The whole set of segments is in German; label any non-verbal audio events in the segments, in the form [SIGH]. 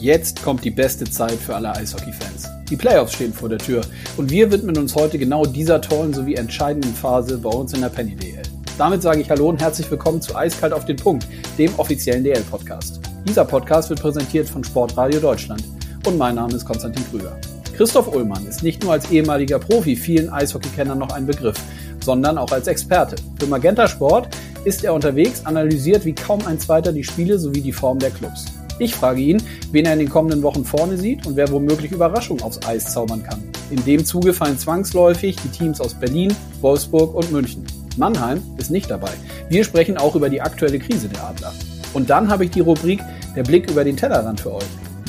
Jetzt kommt die beste Zeit für alle Eishockey-Fans. Die Playoffs stehen vor der Tür und wir widmen uns heute genau dieser tollen sowie entscheidenden Phase bei uns in der Penny DL. Damit sage ich Hallo und herzlich willkommen zu Eiskalt auf den Punkt, dem offiziellen DL-Podcast. Dieser Podcast wird präsentiert von Sportradio Deutschland und mein Name ist Konstantin Krüger. Christoph Ullmann ist nicht nur als ehemaliger Profi vielen Eishockeykennern noch ein Begriff, sondern auch als Experte. Für Magenta Sport ist er unterwegs, analysiert wie kaum ein zweiter die Spiele sowie die Form der Clubs. Ich frage ihn, wen er in den kommenden Wochen vorne sieht und wer womöglich Überraschungen aufs Eis zaubern kann. In dem Zuge fallen zwangsläufig die Teams aus Berlin, Wolfsburg und München. Mannheim ist nicht dabei. Wir sprechen auch über die aktuelle Krise der Adler. Und dann habe ich die Rubrik Der Blick über den Tellerrand für euch.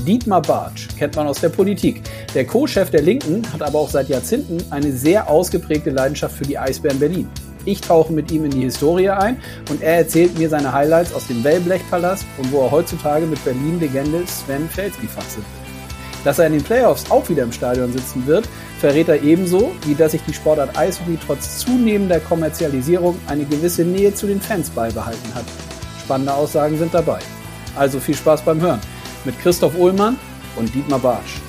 Dietmar Bartsch kennt man aus der Politik. Der Co-Chef der Linken hat aber auch seit Jahrzehnten eine sehr ausgeprägte Leidenschaft für die Eisbären Berlin. Ich tauche mit ihm in die Historie ein und er erzählt mir seine Highlights aus dem Wellblechpalast und wo er heutzutage mit Berlin-Legende Sven Felski fachsimpelt. Dass er in den Playoffs auch wieder im Stadion sitzen wird, verrät er ebenso, wie dass sich die Sportart Eishockey trotz zunehmender Kommerzialisierung eine gewisse Nähe zu den Fans beibehalten hat. Spannende Aussagen sind dabei. Also viel Spaß beim Hören mit Christoph Ullmann und Dietmar Barsch.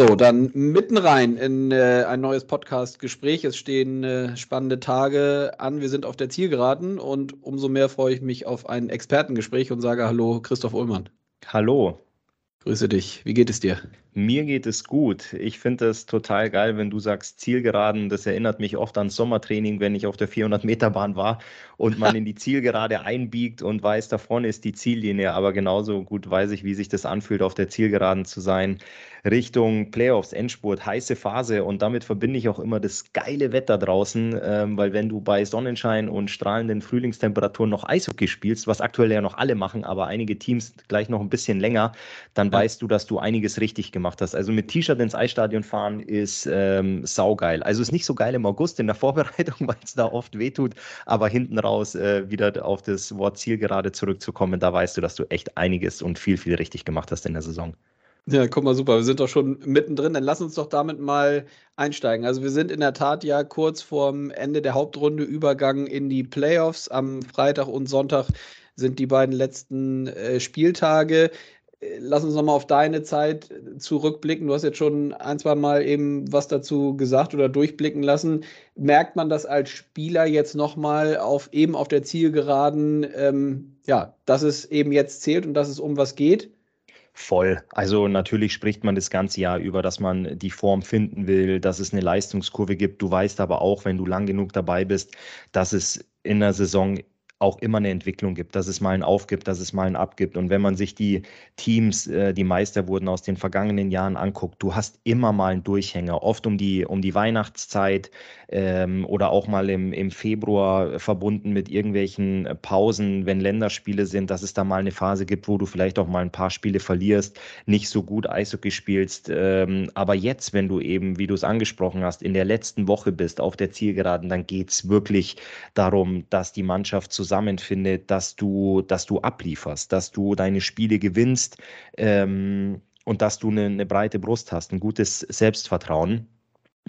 So, dann mitten rein in äh, ein neues Podcast-Gespräch. Es stehen äh, spannende Tage an. Wir sind auf der Zielgeraden und umso mehr freue ich mich auf ein Expertengespräch und sage Hallo, Christoph Ullmann. Hallo. Grüße dich. Wie geht es dir? Mir geht es gut. Ich finde es total geil, wenn du sagst Zielgeraden. Das erinnert mich oft an Sommertraining, wenn ich auf der 400-Meter-Bahn war und man [LAUGHS] in die Zielgerade einbiegt und weiß, da vorne ist die Ziellinie. Aber genauso gut weiß ich, wie sich das anfühlt, auf der Zielgeraden zu sein. Richtung Playoffs, Endspurt, heiße Phase und damit verbinde ich auch immer das geile Wetter draußen, ähm, weil wenn du bei Sonnenschein und strahlenden Frühlingstemperaturen noch Eishockey spielst, was aktuell ja noch alle machen, aber einige Teams gleich noch ein bisschen länger, dann ja. weißt du, dass du einiges richtig gemacht hast. Also mit T-Shirt ins Eisstadion fahren ist ähm, saugeil. Also ist nicht so geil im August in der [LAUGHS] Vorbereitung, weil es da oft wehtut, aber hinten raus äh, wieder auf das Wort Zielgerade zurückzukommen, da weißt du, dass du echt einiges und viel, viel richtig gemacht hast in der Saison. Ja, guck mal, super. Wir sind doch schon mittendrin. Dann lass uns doch damit mal einsteigen. Also wir sind in der Tat ja kurz vorm Ende der Hauptrunde Übergang in die Playoffs. Am Freitag und Sonntag sind die beiden letzten äh, Spieltage. Lass uns nochmal auf deine Zeit zurückblicken. Du hast jetzt schon ein, zwei Mal eben was dazu gesagt oder durchblicken lassen. Merkt man das als Spieler jetzt nochmal auf eben auf der Zielgeraden, ähm, ja, dass es eben jetzt zählt und dass es um was geht? Voll. Also natürlich spricht man das ganze Jahr über, dass man die Form finden will, dass es eine Leistungskurve gibt. Du weißt aber auch, wenn du lang genug dabei bist, dass es in der Saison auch immer eine Entwicklung gibt, dass es mal ein Auf gibt, dass es mal ein Ab gibt. Und wenn man sich die Teams, äh, die Meister wurden aus den vergangenen Jahren anguckt, du hast immer mal einen Durchhänger, oft um die, um die Weihnachtszeit ähm, oder auch mal im, im Februar verbunden mit irgendwelchen Pausen, wenn Länderspiele sind, dass es da mal eine Phase gibt, wo du vielleicht auch mal ein paar Spiele verlierst, nicht so gut Eishockey spielst. Ähm, aber jetzt, wenn du eben, wie du es angesprochen hast, in der letzten Woche bist, auf der Zielgeraden, dann geht es wirklich darum, dass die Mannschaft zusammen zusammenfindet, dass du, dass du ablieferst, dass du deine Spiele gewinnst ähm, und dass du eine, eine breite Brust hast, ein gutes Selbstvertrauen.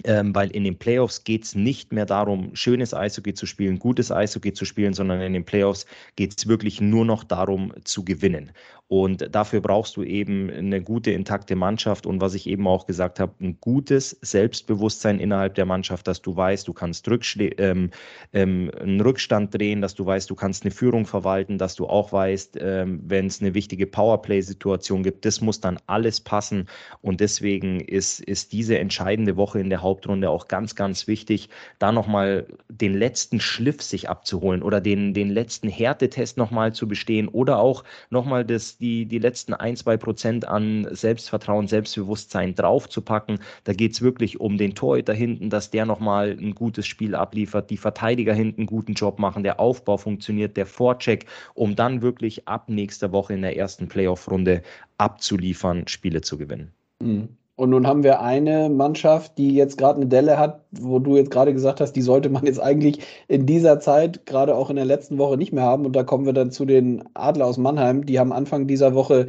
Ähm, weil in den Playoffs geht es nicht mehr darum, schönes Eishockey zu spielen, gutes Eishockey zu spielen, sondern in den Playoffs geht es wirklich nur noch darum zu gewinnen. Und dafür brauchst du eben eine gute, intakte Mannschaft und was ich eben auch gesagt habe, ein gutes Selbstbewusstsein innerhalb der Mannschaft, dass du weißt, du kannst ähm, ähm, einen Rückstand drehen, dass du weißt, du kannst eine Führung verwalten, dass du auch weißt, ähm, wenn es eine wichtige Powerplay-Situation gibt, das muss dann alles passen. Und deswegen ist, ist diese entscheidende Woche in der Hauptrunde auch ganz, ganz wichtig, da nochmal den letzten Schliff sich abzuholen oder den, den letzten Härtetest nochmal zu bestehen oder auch nochmal das die, die letzten ein, zwei Prozent an Selbstvertrauen, Selbstbewusstsein draufzupacken. Da geht es wirklich um den Torhüter hinten, dass der nochmal ein gutes Spiel abliefert, die Verteidiger hinten einen guten Job machen, der Aufbau funktioniert, der Vorcheck, um dann wirklich ab nächster Woche in der ersten Playoff-Runde abzuliefern, Spiele zu gewinnen. Mhm. Und nun haben wir eine Mannschaft, die jetzt gerade eine Delle hat, wo du jetzt gerade gesagt hast, die sollte man jetzt eigentlich in dieser Zeit, gerade auch in der letzten Woche, nicht mehr haben. Und da kommen wir dann zu den Adler aus Mannheim. Die haben Anfang dieser Woche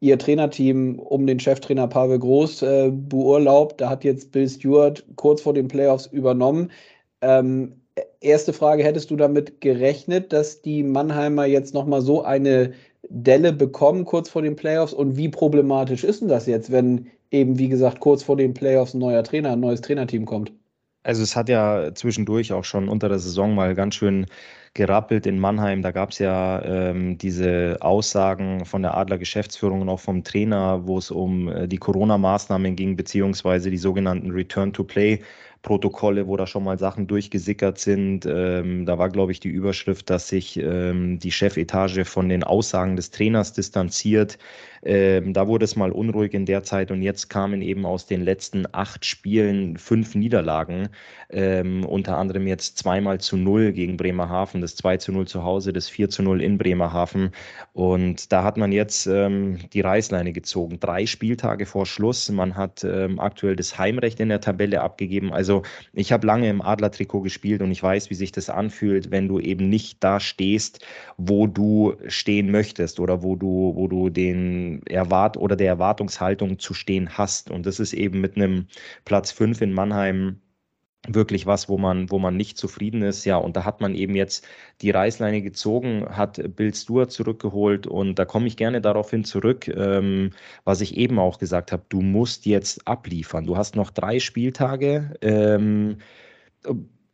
ihr Trainerteam um den Cheftrainer Pavel Groß äh, beurlaubt. Da hat jetzt Bill Stewart kurz vor den Playoffs übernommen. Ähm, erste Frage, hättest du damit gerechnet, dass die Mannheimer jetzt nochmal so eine Delle bekommen kurz vor den Playoffs? Und wie problematisch ist denn das jetzt, wenn eben, wie gesagt, kurz vor den Playoffs ein neuer Trainer, ein neues Trainerteam kommt? Also es hat ja zwischendurch auch schon unter der Saison mal ganz schön gerappelt in Mannheim. Da gab es ja ähm, diese Aussagen von der Adler Geschäftsführung und auch vom Trainer, wo es um äh, die Corona-Maßnahmen ging, beziehungsweise die sogenannten Return to Play Protokolle, wo da schon mal Sachen durchgesickert sind. Ähm, da war, glaube ich, die Überschrift, dass sich ähm, die Chefetage von den Aussagen des Trainers distanziert. Ähm, da wurde es mal unruhig in der Zeit und jetzt kamen eben aus den letzten acht Spielen fünf Niederlagen, ähm, unter anderem jetzt zweimal zu null gegen Bremerhaven, das 2 zu 0 zu Hause, das 4 zu 0 in Bremerhaven. Und da hat man jetzt ähm, die Reißleine gezogen. Drei Spieltage vor Schluss. Man hat ähm, aktuell das Heimrecht in der Tabelle abgegeben. Also also ich habe lange im Adler-Trikot gespielt und ich weiß, wie sich das anfühlt, wenn du eben nicht da stehst, wo du stehen möchtest oder wo du, wo du den Erwart oder der Erwartungshaltung zu stehen hast. Und das ist eben mit einem Platz 5 in Mannheim wirklich was, wo man, wo man nicht zufrieden ist. Ja, und da hat man eben jetzt die Reißleine gezogen, hat Bill Stewart zurückgeholt und da komme ich gerne darauf hin zurück, ähm, was ich eben auch gesagt habe. Du musst jetzt abliefern. Du hast noch drei Spieltage. Ähm,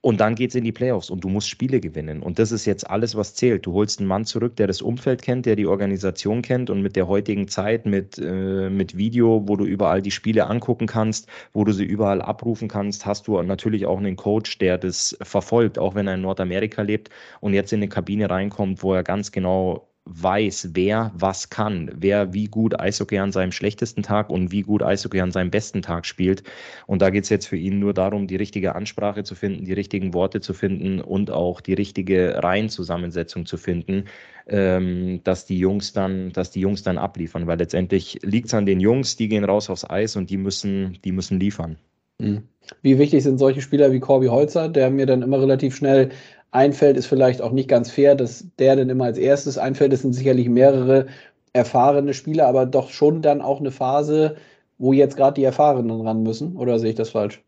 und dann geht es in die Playoffs und du musst Spiele gewinnen. Und das ist jetzt alles, was zählt. Du holst einen Mann zurück, der das Umfeld kennt, der die Organisation kennt und mit der heutigen Zeit, mit, äh, mit Video, wo du überall die Spiele angucken kannst, wo du sie überall abrufen kannst, hast du natürlich auch einen Coach, der das verfolgt, auch wenn er in Nordamerika lebt und jetzt in eine Kabine reinkommt, wo er ganz genau weiß, wer was kann, wer wie gut Eishockey an seinem schlechtesten Tag und wie gut Eishockey an seinem besten Tag spielt. Und da geht es jetzt für ihn nur darum, die richtige Ansprache zu finden, die richtigen Worte zu finden und auch die richtige Reihenzusammensetzung zu finden, ähm, dass die Jungs dann, dass die Jungs dann abliefern, weil letztendlich liegt es an den Jungs, die gehen raus aufs Eis und die müssen, die müssen liefern. Mhm. Wie wichtig sind solche Spieler wie Corby Holzer, der mir dann immer relativ schnell einfällt, ist vielleicht auch nicht ganz fair, dass der dann immer als erstes einfällt. Es sind sicherlich mehrere erfahrene Spieler, aber doch schon dann auch eine Phase, wo jetzt gerade die Erfahrenen ran müssen. Oder sehe ich das falsch?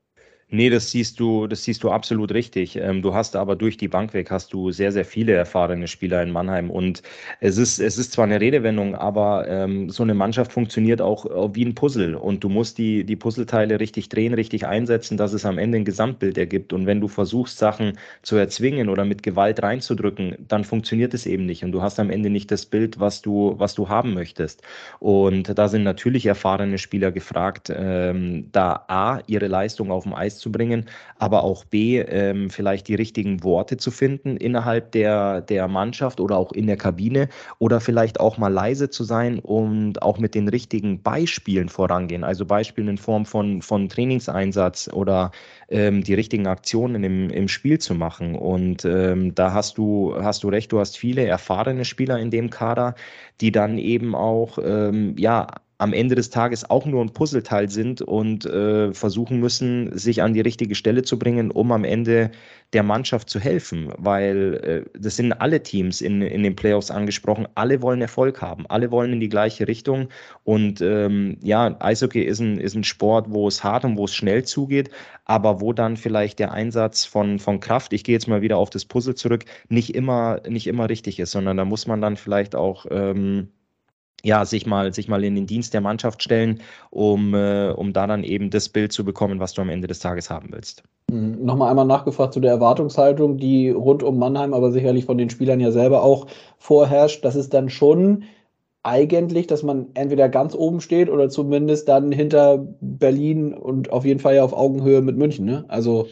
Nee, das siehst du, das siehst du absolut richtig. Ähm, du hast aber durch die Bank weg hast du sehr, sehr viele erfahrene Spieler in Mannheim. Und es ist, es ist zwar eine Redewendung, aber ähm, so eine Mannschaft funktioniert auch äh, wie ein Puzzle. Und du musst die, die Puzzleteile richtig drehen, richtig einsetzen, dass es am Ende ein Gesamtbild ergibt. Und wenn du versuchst, Sachen zu erzwingen oder mit Gewalt reinzudrücken, dann funktioniert es eben nicht. Und du hast am Ende nicht das Bild, was du, was du haben möchtest. Und da sind natürlich erfahrene Spieler gefragt, ähm, da A, ihre Leistung auf dem Eis zu bringen, aber auch B, ähm, vielleicht die richtigen Worte zu finden innerhalb der, der Mannschaft oder auch in der Kabine oder vielleicht auch mal leise zu sein und auch mit den richtigen Beispielen vorangehen. Also Beispielen in Form von, von Trainingseinsatz oder ähm, die richtigen Aktionen im, im Spiel zu machen. Und ähm, da hast du, hast du recht, du hast viele erfahrene Spieler in dem Kader, die dann eben auch ähm, ja am Ende des Tages auch nur ein Puzzleteil sind und äh, versuchen müssen, sich an die richtige Stelle zu bringen, um am Ende der Mannschaft zu helfen. Weil äh, das sind alle Teams in, in den Playoffs angesprochen. Alle wollen Erfolg haben. Alle wollen in die gleiche Richtung. Und ähm, ja, Eishockey ist ein, ist ein Sport, wo es hart und wo es schnell zugeht, aber wo dann vielleicht der Einsatz von, von Kraft, ich gehe jetzt mal wieder auf das Puzzle zurück, nicht immer, nicht immer richtig ist, sondern da muss man dann vielleicht auch ähm, ja, sich mal, sich mal in den Dienst der Mannschaft stellen, um, äh, um da dann eben das Bild zu bekommen, was du am Ende des Tages haben willst. Mhm. Nochmal einmal nachgefragt zu der Erwartungshaltung, die rund um Mannheim, aber sicherlich von den Spielern ja selber auch vorherrscht. Das ist dann schon eigentlich, dass man entweder ganz oben steht oder zumindest dann hinter Berlin und auf jeden Fall ja auf Augenhöhe mit München. Ne? Also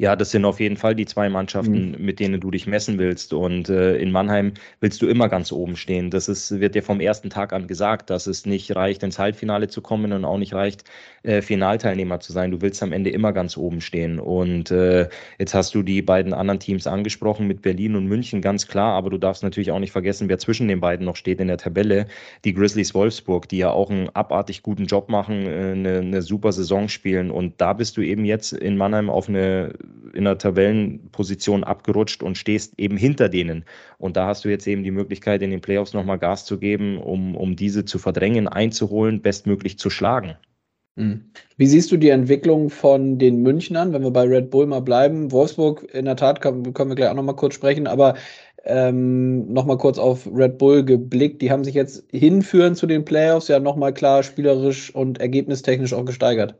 ja, das sind auf jeden Fall die zwei Mannschaften, mhm. mit denen du dich messen willst. Und äh, in Mannheim willst du immer ganz oben stehen. Das ist, wird dir vom ersten Tag an gesagt, dass es nicht reicht, ins Halbfinale zu kommen und auch nicht reicht, äh, Finalteilnehmer zu sein. Du willst am Ende immer ganz oben stehen. Und äh, jetzt hast du die beiden anderen Teams angesprochen mit Berlin und München, ganz klar. Aber du darfst natürlich auch nicht vergessen, wer zwischen den beiden noch steht in der Tabelle. Die Grizzlies Wolfsburg, die ja auch einen abartig guten Job machen, äh, eine, eine super Saison spielen. Und da bist du eben jetzt in Mannheim auf eine in der Tabellenposition abgerutscht und stehst eben hinter denen. Und da hast du jetzt eben die Möglichkeit, in den Playoffs nochmal Gas zu geben, um, um diese zu verdrängen, einzuholen, bestmöglich zu schlagen. Mhm. Wie siehst du die Entwicklung von den Münchnern, wenn wir bei Red Bull mal bleiben? Wolfsburg, in der Tat, können, wir gleich auch nochmal kurz sprechen, aber ähm, nochmal kurz auf Red Bull geblickt. Die haben sich jetzt hinführen zu den Playoffs ja nochmal klar spielerisch und ergebnistechnisch auch gesteigert.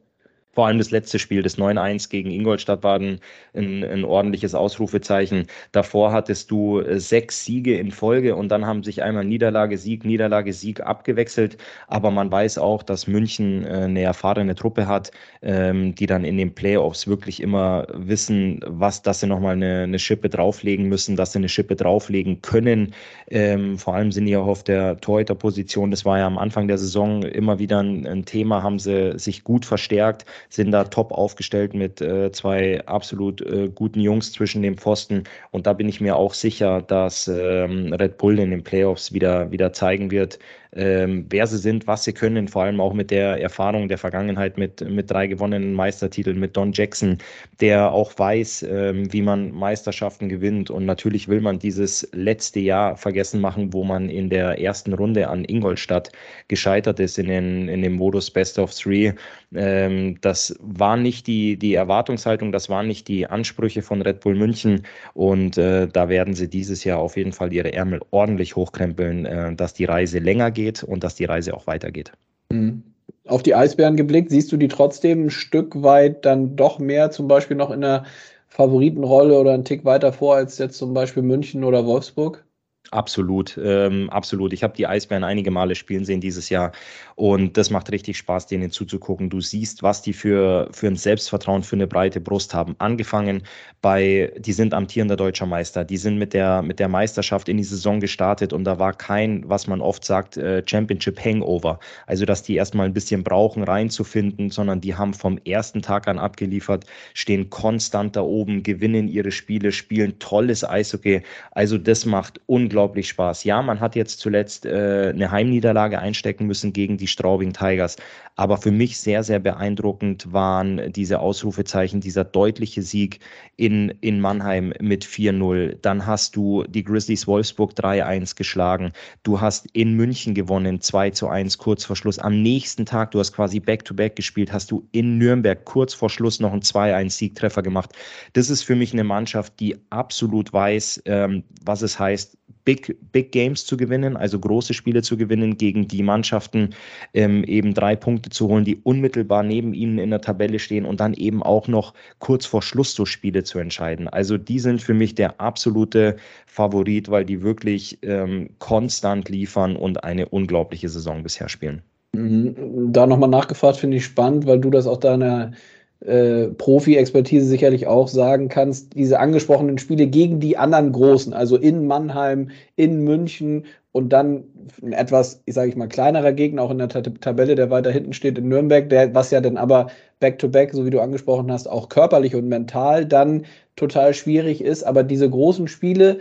Vor allem das letzte Spiel, das 9-1 gegen Ingolstadt, war ein, ein, ein, ordentliches Ausrufezeichen. Davor hattest du äh, sechs Siege in Folge und dann haben sich einmal Niederlage, Sieg, Niederlage, Sieg abgewechselt. Aber man weiß auch, dass München äh, eine erfahrene Truppe hat, ähm, die dann in den Playoffs wirklich immer wissen, was, dass sie nochmal eine, eine Schippe drauflegen müssen, dass sie eine Schippe drauflegen können. Ähm, vor allem sind die auch auf der Torhüterposition. Das war ja am Anfang der Saison immer wieder ein, ein Thema, haben sie sich gut verstärkt sind da top aufgestellt mit äh, zwei absolut äh, guten Jungs zwischen den Pfosten. Und da bin ich mir auch sicher, dass ähm, Red Bull in den Playoffs wieder, wieder zeigen wird, ähm, wer sie sind, was sie können, vor allem auch mit der Erfahrung der Vergangenheit mit, mit drei gewonnenen Meistertiteln, mit Don Jackson, der auch weiß, ähm, wie man Meisterschaften gewinnt. Und natürlich will man dieses letzte Jahr vergessen machen, wo man in der ersten Runde an Ingolstadt gescheitert ist in, den, in dem Modus Best of Three. Ähm, das war nicht die, die Erwartungshaltung, das waren nicht die Ansprüche von Red Bull München. Und äh, da werden sie dieses Jahr auf jeden Fall ihre Ärmel ordentlich hochkrempeln, äh, dass die Reise länger geht weitergeht und dass die Reise auch weitergeht. Mhm. Auf die Eisbären geblickt, siehst du die trotzdem ein Stück weit dann doch mehr zum Beispiel noch in der Favoritenrolle oder einen Tick weiter vor als jetzt zum Beispiel München oder Wolfsburg? Absolut, ähm, absolut. Ich habe die Eisbären einige Male spielen sehen dieses Jahr und das macht richtig Spaß, denen zuzugucken. Du siehst, was die für, für ein Selbstvertrauen, für eine breite Brust haben. Angefangen bei, die sind amtierender deutscher Meister, die sind mit der, mit der Meisterschaft in die Saison gestartet und da war kein, was man oft sagt, äh, Championship Hangover. Also, dass die erstmal ein bisschen brauchen, reinzufinden, sondern die haben vom ersten Tag an abgeliefert, stehen konstant da oben, gewinnen ihre Spiele, spielen tolles Eishockey. Also, das macht unglaublich unglaublich Spaß. Ja, man hat jetzt zuletzt äh, eine Heimniederlage einstecken müssen gegen die Straubing Tigers, aber für mich sehr, sehr beeindruckend waren diese Ausrufezeichen, dieser deutliche Sieg in, in Mannheim mit 4-0. Dann hast du die Grizzlies Wolfsburg 3-1 geschlagen. Du hast in München gewonnen 2-1 kurz vor Schluss. Am nächsten Tag, du hast quasi Back-to-Back -back gespielt, hast du in Nürnberg kurz vor Schluss noch einen 2-1-Siegtreffer gemacht. Das ist für mich eine Mannschaft, die absolut weiß, ähm, was es heißt, Big, Big Games zu gewinnen, also große Spiele zu gewinnen, gegen die Mannschaften ähm, eben drei Punkte zu holen, die unmittelbar neben ihnen in der Tabelle stehen und dann eben auch noch kurz vor Schluss so Spiele zu entscheiden. Also die sind für mich der absolute Favorit, weil die wirklich ähm, konstant liefern und eine unglaubliche Saison bisher spielen. Mhm. Da nochmal nachgefragt, finde ich spannend, weil du das auch deiner äh, Profi-Expertise sicherlich auch sagen kannst, diese angesprochenen Spiele gegen die anderen Großen, also in Mannheim, in München und dann ein etwas, ich sage ich mal, kleinerer Gegner, auch in der Tabelle, der weiter hinten steht in Nürnberg, der, was ja dann aber back-to-back, -back, so wie du angesprochen hast, auch körperlich und mental dann total schwierig ist. Aber diese großen Spiele,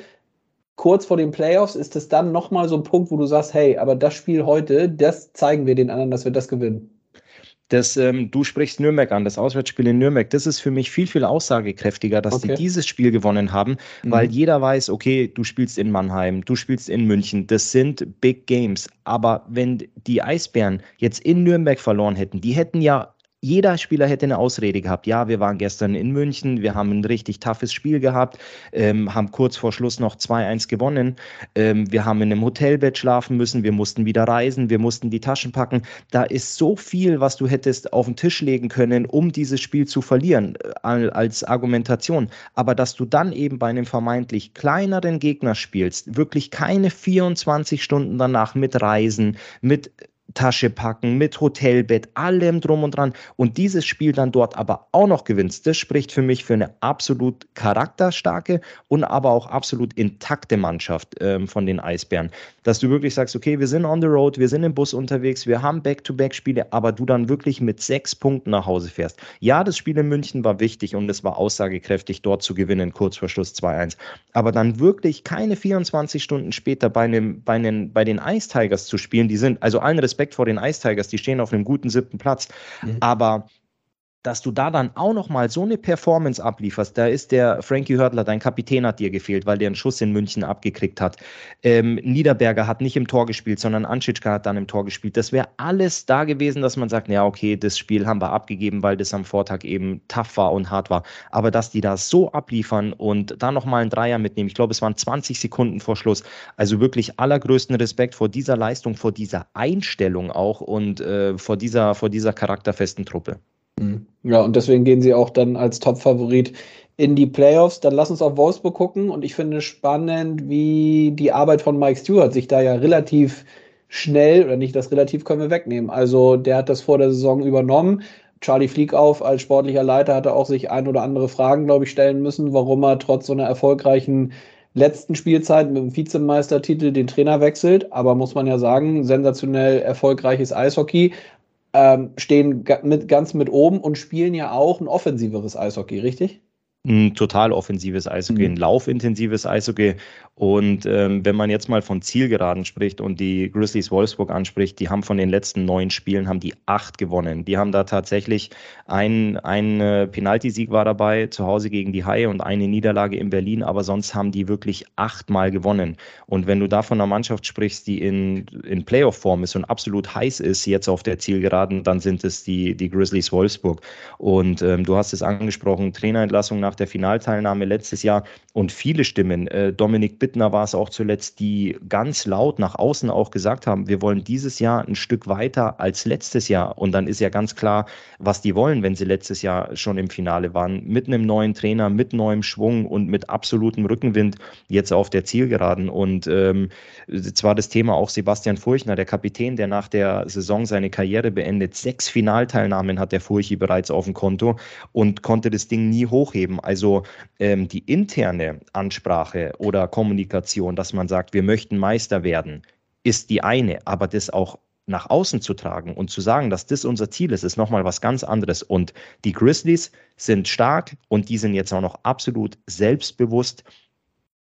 kurz vor den Playoffs, ist es dann nochmal so ein Punkt, wo du sagst, hey, aber das Spiel heute, das zeigen wir den anderen, dass wir das gewinnen. Das, ähm, du sprichst Nürnberg an, das Auswärtsspiel in Nürnberg. Das ist für mich viel, viel aussagekräftiger, dass okay. die dieses Spiel gewonnen haben, mhm. weil jeder weiß, okay, du spielst in Mannheim, du spielst in München. Das sind Big Games. Aber wenn die Eisbären jetzt in Nürnberg verloren hätten, die hätten ja jeder Spieler hätte eine Ausrede gehabt. Ja, wir waren gestern in München, wir haben ein richtig toughes Spiel gehabt, ähm, haben kurz vor Schluss noch 2-1 gewonnen. Ähm, wir haben in einem Hotelbett schlafen müssen, wir mussten wieder reisen, wir mussten die Taschen packen. Da ist so viel, was du hättest auf den Tisch legen können, um dieses Spiel zu verlieren, äh, als Argumentation. Aber dass du dann eben bei einem vermeintlich kleineren Gegner spielst, wirklich keine 24 Stunden danach mit Reisen, mit Tasche packen, mit Hotelbett, allem drum und dran und dieses Spiel dann dort aber auch noch gewinnst, das spricht für mich für eine absolut charakterstarke und aber auch absolut intakte Mannschaft ähm, von den Eisbären. Dass du wirklich sagst, okay, wir sind on the road, wir sind im Bus unterwegs, wir haben Back-to-Back-Spiele, aber du dann wirklich mit sechs Punkten nach Hause fährst. Ja, das Spiel in München war wichtig und es war aussagekräftig, dort zu gewinnen, kurz vor Schluss 2-1. Aber dann wirklich keine 24 Stunden später bei, einem, bei, einen, bei den Ice Tigers zu spielen, die sind, also allen Respekt Respekt vor den Ice Tigers, die stehen auf einem guten siebten Platz. Mhm. Aber dass du da dann auch noch mal so eine Performance ablieferst. Da ist der Frankie Hördler, dein Kapitän hat dir gefehlt, weil der einen Schuss in München abgekriegt hat. Ähm, Niederberger hat nicht im Tor gespielt, sondern Anschitschka hat dann im Tor gespielt. Das wäre alles da gewesen, dass man sagt, ja, okay, das Spiel haben wir abgegeben, weil das am Vortag eben tough war und hart war. Aber dass die das so abliefern und da noch mal einen Dreier mitnehmen, ich glaube, es waren 20 Sekunden vor Schluss. Also wirklich allergrößten Respekt vor dieser Leistung, vor dieser Einstellung auch und äh, vor dieser, vor dieser charakterfesten Truppe. Mhm. Ja, und deswegen gehen sie auch dann als Top-Favorit in die Playoffs. Dann lass uns auf Wolfsburg gucken. Und ich finde spannend, wie die Arbeit von Mike Stewart sich da ja relativ schnell, oder nicht das relativ können wir wegnehmen. Also der hat das vor der Saison übernommen. Charlie Fliekauf als sportlicher Leiter hatte auch sich ein oder andere Fragen, glaube ich, stellen müssen, warum er trotz so einer erfolgreichen letzten Spielzeit mit dem Vizemeistertitel den Trainer wechselt. Aber muss man ja sagen, sensationell erfolgreiches Eishockey ähm, stehen mit, ganz mit oben und spielen ja auch ein offensiveres Eishockey, richtig? Ein total offensives Eishockey, mhm. ein laufintensives Eishockey. Und ähm, wenn man jetzt mal von Zielgeraden spricht und die Grizzlies Wolfsburg anspricht, die haben von den letzten neun Spielen haben die acht gewonnen. Die haben da tatsächlich ein, ein äh, Penaltysieg war dabei, zu Hause gegen die Haie und eine Niederlage in Berlin, aber sonst haben die wirklich achtmal gewonnen. Und wenn du da von einer Mannschaft sprichst, die in, in Playoff-Form ist und absolut heiß ist jetzt auf der Zielgeraden, dann sind es die, die Grizzlies Wolfsburg. Und ähm, du hast es angesprochen, Trainerentlassung nach der Finalteilnahme letztes Jahr und viele Stimmen, äh, Dominik Bitt Bittner war es auch zuletzt, die ganz laut nach außen auch gesagt haben, wir wollen dieses Jahr ein Stück weiter als letztes Jahr. Und dann ist ja ganz klar, was die wollen, wenn sie letztes Jahr schon im Finale waren. Mit einem neuen Trainer, mit neuem Schwung und mit absolutem Rückenwind jetzt auf der Zielgeraden. Und ähm, zwar das Thema auch Sebastian Furchner, der Kapitän, der nach der Saison seine Karriere beendet. Sechs Finalteilnahmen hat der Furchi bereits auf dem Konto und konnte das Ding nie hochheben. Also ähm, die interne Ansprache oder Kommunikation, Kommunikation, dass man sagt, wir möchten Meister werden, ist die eine, aber das auch nach außen zu tragen und zu sagen, dass das unser Ziel ist, ist nochmal was ganz anderes. Und die Grizzlies sind stark und die sind jetzt auch noch absolut selbstbewusst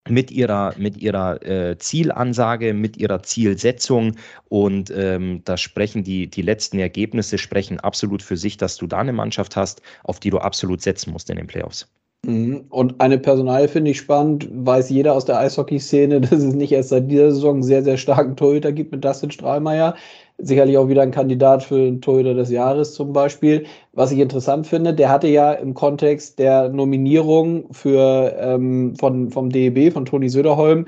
mit ihrer, mit ihrer äh, Zielansage, mit ihrer Zielsetzung. Und ähm, da sprechen die, die letzten Ergebnisse sprechen absolut für sich, dass du da eine Mannschaft hast, auf die du absolut setzen musst in den Playoffs. Mhm. Und eine Personal finde ich spannend, weiß jeder aus der Eishockey-Szene, [LAUGHS] dass es nicht erst seit dieser Saison einen sehr, sehr starken Torhüter gibt mit Dustin Strahlmeier. Sicherlich auch wieder ein Kandidat für den Torhüter des Jahres zum Beispiel. Was ich interessant finde, der hatte ja im Kontext der Nominierung für, ähm, von, vom DEB, von Toni Söderholm,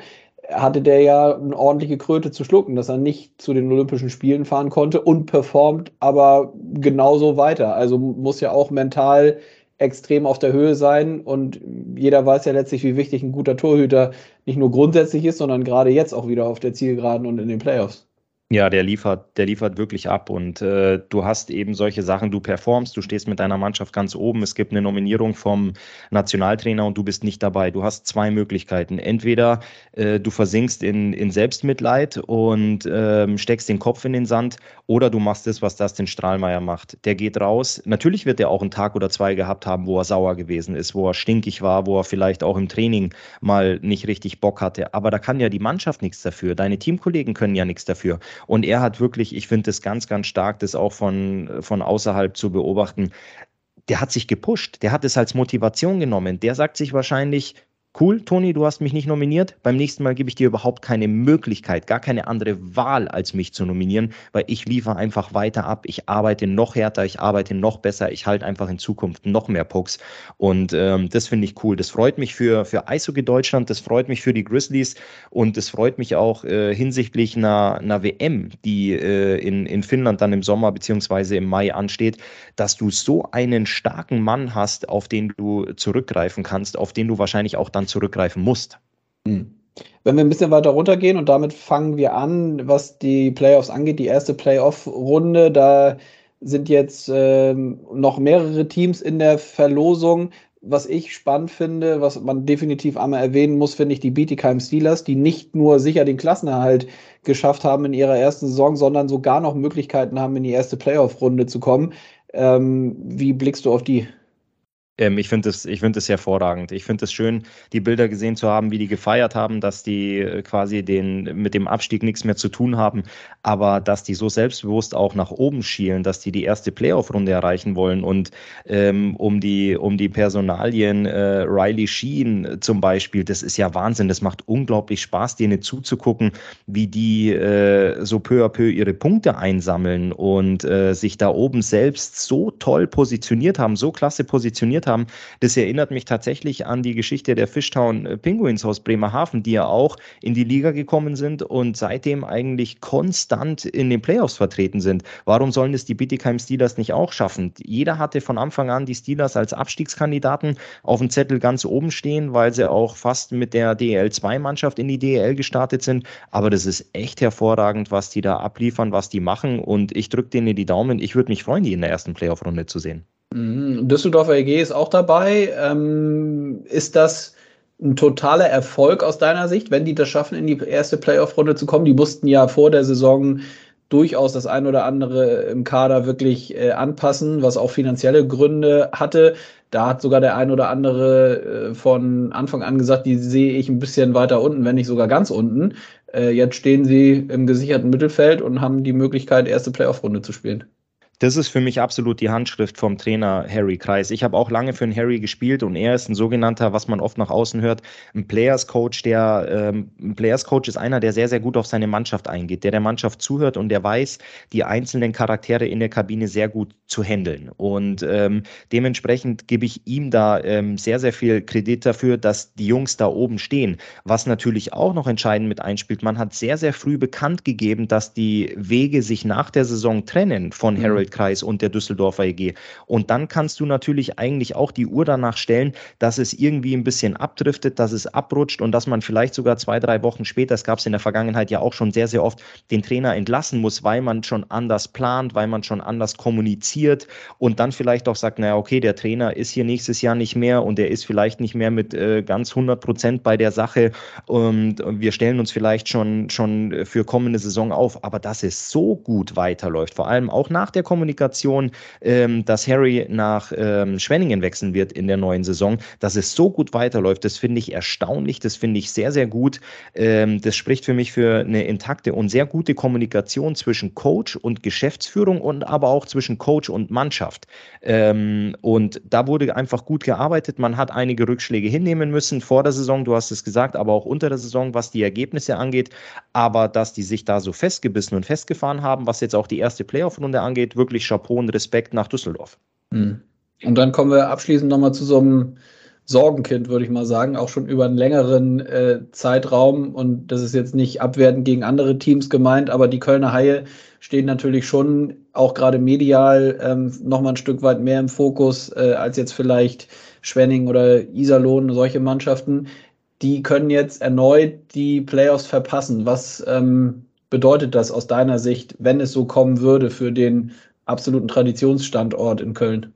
hatte der ja eine ordentliche Kröte zu schlucken, dass er nicht zu den Olympischen Spielen fahren konnte und performt aber genauso weiter. Also muss ja auch mental extrem auf der Höhe sein. Und jeder weiß ja letztlich, wie wichtig ein guter Torhüter nicht nur grundsätzlich ist, sondern gerade jetzt auch wieder auf der Zielgeraden und in den Playoffs. Ja, der liefert, der liefert wirklich ab und äh, du hast eben solche Sachen, du performst, du stehst mit deiner Mannschaft ganz oben, es gibt eine Nominierung vom Nationaltrainer und du bist nicht dabei. Du hast zwei Möglichkeiten. Entweder äh, du versinkst in, in Selbstmitleid und ähm, steckst den Kopf in den Sand oder du machst das, was das den Strahlmeier macht. Der geht raus. Natürlich wird er auch einen Tag oder zwei gehabt haben, wo er sauer gewesen ist, wo er stinkig war, wo er vielleicht auch im Training mal nicht richtig Bock hatte. Aber da kann ja die Mannschaft nichts dafür. Deine Teamkollegen können ja nichts dafür. Und er hat wirklich, ich finde das ganz, ganz stark, das auch von, von außerhalb zu beobachten. Der hat sich gepusht, der hat es als Motivation genommen. Der sagt sich wahrscheinlich, cool, Toni, du hast mich nicht nominiert. Beim nächsten Mal gebe ich dir überhaupt keine Möglichkeit, gar keine andere Wahl, als mich zu nominieren, weil ich liefere einfach weiter ab. Ich arbeite noch härter, ich arbeite noch besser, ich halte einfach in Zukunft noch mehr Pucks. Und ähm, das finde ich cool. Das freut mich für, für Eishockey Deutschland, das freut mich für die Grizzlies und das freut mich auch äh, hinsichtlich einer, einer WM, die äh, in, in Finnland dann im Sommer beziehungsweise im Mai ansteht, dass du so einen starken Mann hast, auf den du zurückgreifen kannst, auf den du wahrscheinlich auch dann dann zurückgreifen musst. Hm. Wenn wir ein bisschen weiter runtergehen und damit fangen wir an, was die Playoffs angeht, die erste Playoff-Runde, da sind jetzt ähm, noch mehrere Teams in der Verlosung. Was ich spannend finde, was man definitiv einmal erwähnen muss, finde ich die Bietigheim Steelers, die nicht nur sicher den Klassenerhalt geschafft haben in ihrer ersten Saison, sondern sogar noch Möglichkeiten haben, in die erste Playoff-Runde zu kommen. Ähm, wie blickst du auf die? Ähm, ich finde es find hervorragend. Ich finde es schön, die Bilder gesehen zu haben, wie die gefeiert haben, dass die äh, quasi den, mit dem Abstieg nichts mehr zu tun haben, aber dass die so selbstbewusst auch nach oben schielen, dass die die erste Playoff-Runde erreichen wollen und ähm, um, die, um die Personalien äh, Riley Sheen zum Beispiel, das ist ja Wahnsinn. Das macht unglaublich Spaß, denen zuzugucken, wie die äh, so peu à peu ihre Punkte einsammeln und äh, sich da oben selbst so toll positioniert haben, so klasse positioniert haben haben. Das erinnert mich tatsächlich an die Geschichte der Fishtown äh, Penguins aus Bremerhaven, die ja auch in die Liga gekommen sind und seitdem eigentlich konstant in den Playoffs vertreten sind. Warum sollen es die Bittigheim Steelers nicht auch schaffen? Jeder hatte von Anfang an die Steelers als Abstiegskandidaten auf dem Zettel ganz oben stehen, weil sie auch fast mit der DL2-Mannschaft in die DL gestartet sind. Aber das ist echt hervorragend, was die da abliefern, was die machen. Und ich drücke denen die Daumen. Ich würde mich freuen, die in der ersten Playoff-Runde zu sehen. Mhm. Düsseldorfer EG ist auch dabei. Ähm, ist das ein totaler Erfolg aus deiner Sicht, wenn die das schaffen, in die erste Playoff-Runde zu kommen? Die mussten ja vor der Saison durchaus das ein oder andere im Kader wirklich äh, anpassen, was auch finanzielle Gründe hatte. Da hat sogar der ein oder andere äh, von Anfang an gesagt, die sehe ich ein bisschen weiter unten, wenn nicht sogar ganz unten. Äh, jetzt stehen sie im gesicherten Mittelfeld und haben die Möglichkeit, erste Playoff-Runde zu spielen. Das ist für mich absolut die Handschrift vom Trainer Harry Kreis. Ich habe auch lange für einen Harry gespielt und er ist ein sogenannter, was man oft nach außen hört, ein Players Coach, der ähm, ein Players Coach ist einer, der sehr, sehr gut auf seine Mannschaft eingeht, der der Mannschaft zuhört und der weiß, die einzelnen Charaktere in der Kabine sehr gut zu handeln. Und ähm, dementsprechend gebe ich ihm da ähm, sehr, sehr viel Kredit dafür, dass die Jungs da oben stehen. Was natürlich auch noch entscheidend mit einspielt, man hat sehr, sehr früh bekannt gegeben, dass die Wege sich nach der Saison trennen von mhm. Harold Umweltkreis und der Düsseldorfer EG. Und dann kannst du natürlich eigentlich auch die Uhr danach stellen, dass es irgendwie ein bisschen abdriftet, dass es abrutscht und dass man vielleicht sogar zwei, drei Wochen später, das gab es in der Vergangenheit ja auch schon sehr, sehr oft, den Trainer entlassen muss, weil man schon anders plant, weil man schon anders kommuniziert und dann vielleicht auch sagt, naja, okay, der Trainer ist hier nächstes Jahr nicht mehr und er ist vielleicht nicht mehr mit äh, ganz 100 Prozent bei der Sache und wir stellen uns vielleicht schon, schon für kommende Saison auf, aber dass es so gut weiterläuft, vor allem auch nach der Kommunikation, Kommunikation, ähm, dass Harry nach ähm, Schwenningen wechseln wird in der neuen Saison, dass es so gut weiterläuft, das finde ich erstaunlich, das finde ich sehr, sehr gut. Ähm, das spricht für mich für eine intakte und sehr gute Kommunikation zwischen Coach und Geschäftsführung und aber auch zwischen Coach und Mannschaft. Ähm, und da wurde einfach gut gearbeitet. Man hat einige Rückschläge hinnehmen müssen vor der Saison, du hast es gesagt, aber auch unter der Saison, was die Ergebnisse angeht. Aber dass die sich da so festgebissen und festgefahren haben, was jetzt auch die erste Playoff-Runde angeht, wirklich wirklich Chapeau und Respekt nach Düsseldorf. Hm. Und dann kommen wir abschließend nochmal zu so einem Sorgenkind, würde ich mal sagen, auch schon über einen längeren äh, Zeitraum. Und das ist jetzt nicht abwertend gegen andere Teams gemeint, aber die Kölner Haie stehen natürlich schon auch gerade medial ähm, nochmal ein Stück weit mehr im Fokus äh, als jetzt vielleicht Schwenning oder Iserlohn, solche Mannschaften. Die können jetzt erneut die Playoffs verpassen. Was ähm, bedeutet das aus deiner Sicht, wenn es so kommen würde für den absoluten Traditionsstandort in Köln.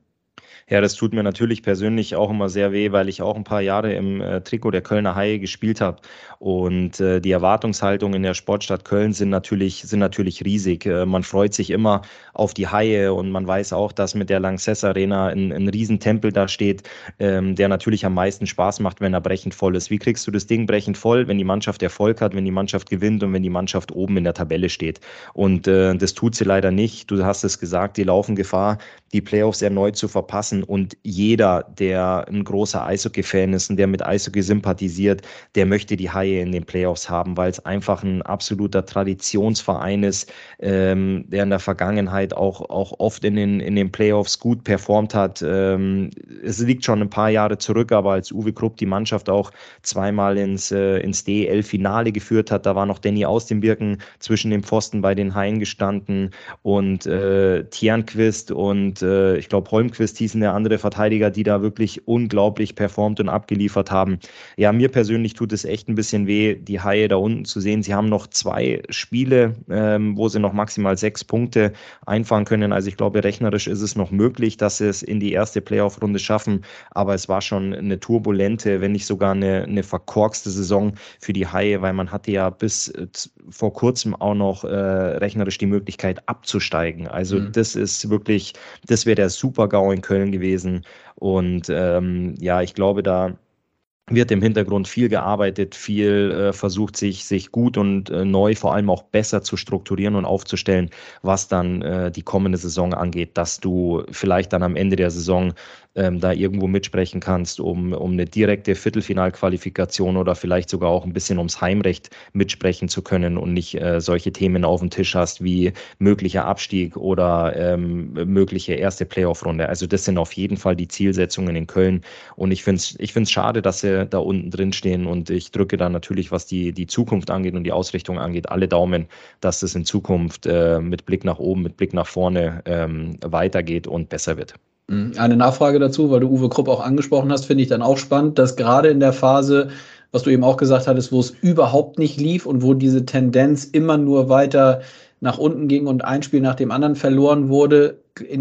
Ja, das tut mir natürlich persönlich auch immer sehr weh, weil ich auch ein paar Jahre im äh, Trikot der Kölner Haie gespielt habe. Und äh, die Erwartungshaltungen in der Sportstadt Köln sind natürlich, sind natürlich riesig. Äh, man freut sich immer auf die Haie und man weiß auch, dass mit der Lanxess Arena ein, ein Riesentempel da steht, ähm, der natürlich am meisten Spaß macht, wenn er brechend voll ist. Wie kriegst du das Ding brechend voll, wenn die Mannschaft Erfolg hat, wenn die Mannschaft gewinnt und wenn die Mannschaft oben in der Tabelle steht? Und äh, das tut sie leider nicht. Du hast es gesagt, die laufen Gefahr, die Playoffs erneut zu verpassen. Und jeder, der ein großer Eishockey-Fan ist und der mit Eishockey sympathisiert, der möchte die Haie in den Playoffs haben, weil es einfach ein absoluter Traditionsverein ist, ähm, der in der Vergangenheit auch, auch oft in den, in den Playoffs gut performt hat. Ähm, es liegt schon ein paar Jahre zurück, aber als Uwe Krupp die Mannschaft auch zweimal ins, äh, ins DEL-Finale geführt hat, da war noch Danny aus dem Birken zwischen den Pfosten bei den Haien gestanden und äh, Tjernquist und äh, ich glaube Holmquist hießen der andere Verteidiger, die da wirklich unglaublich performt und abgeliefert haben. Ja, mir persönlich tut es echt ein bisschen weh, die Haie da unten zu sehen. Sie haben noch zwei Spiele, ähm, wo sie noch maximal sechs Punkte einfahren können. Also ich glaube, rechnerisch ist es noch möglich, dass sie es in die erste Playoff-Runde schaffen. Aber es war schon eine turbulente, wenn nicht sogar eine, eine verkorkste Saison für die Haie, weil man hatte ja bis äh, vor kurzem auch noch äh, rechnerisch die Möglichkeit abzusteigen. Also mhm. das ist wirklich, das wäre der Super-GAU in Köln gewesen. Und ähm, ja, ich glaube, da wird im Hintergrund viel gearbeitet, viel äh, versucht sich, sich gut und äh, neu, vor allem auch besser zu strukturieren und aufzustellen, was dann äh, die kommende Saison angeht, dass du vielleicht dann am Ende der Saison ähm, da irgendwo mitsprechen kannst, um, um eine direkte Viertelfinalqualifikation oder vielleicht sogar auch ein bisschen ums Heimrecht mitsprechen zu können und nicht äh, solche Themen auf dem Tisch hast wie möglicher Abstieg oder ähm, mögliche erste Playoff-Runde. Also das sind auf jeden Fall die Zielsetzungen in Köln und ich finde es ich find's schade, dass sie da unten drin stehen und ich drücke da natürlich, was die, die Zukunft angeht und die Ausrichtung angeht, alle Daumen, dass das in Zukunft äh, mit Blick nach oben, mit Blick nach vorne ähm, weitergeht und besser wird. Mhm. Eine Nachfrage dazu, weil du Uwe Krupp auch angesprochen hast, finde ich dann auch spannend, dass gerade in der Phase, was du eben auch gesagt hattest, wo es überhaupt nicht lief und wo diese Tendenz immer nur weiter nach unten ging und ein Spiel nach dem anderen verloren wurde,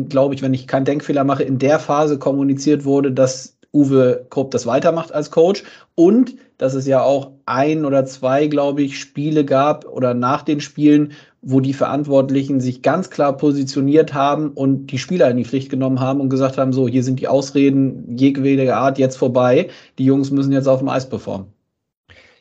glaube ich, wenn ich keinen Denkfehler mache, in der Phase kommuniziert wurde, dass Uwe Krupp das weitermacht als Coach und dass es ja auch ein oder zwei, glaube ich, Spiele gab oder nach den Spielen, wo die Verantwortlichen sich ganz klar positioniert haben und die Spieler in die Pflicht genommen haben und gesagt haben, so, hier sind die Ausreden jeglicher Art jetzt vorbei, die Jungs müssen jetzt auf dem Eis performen.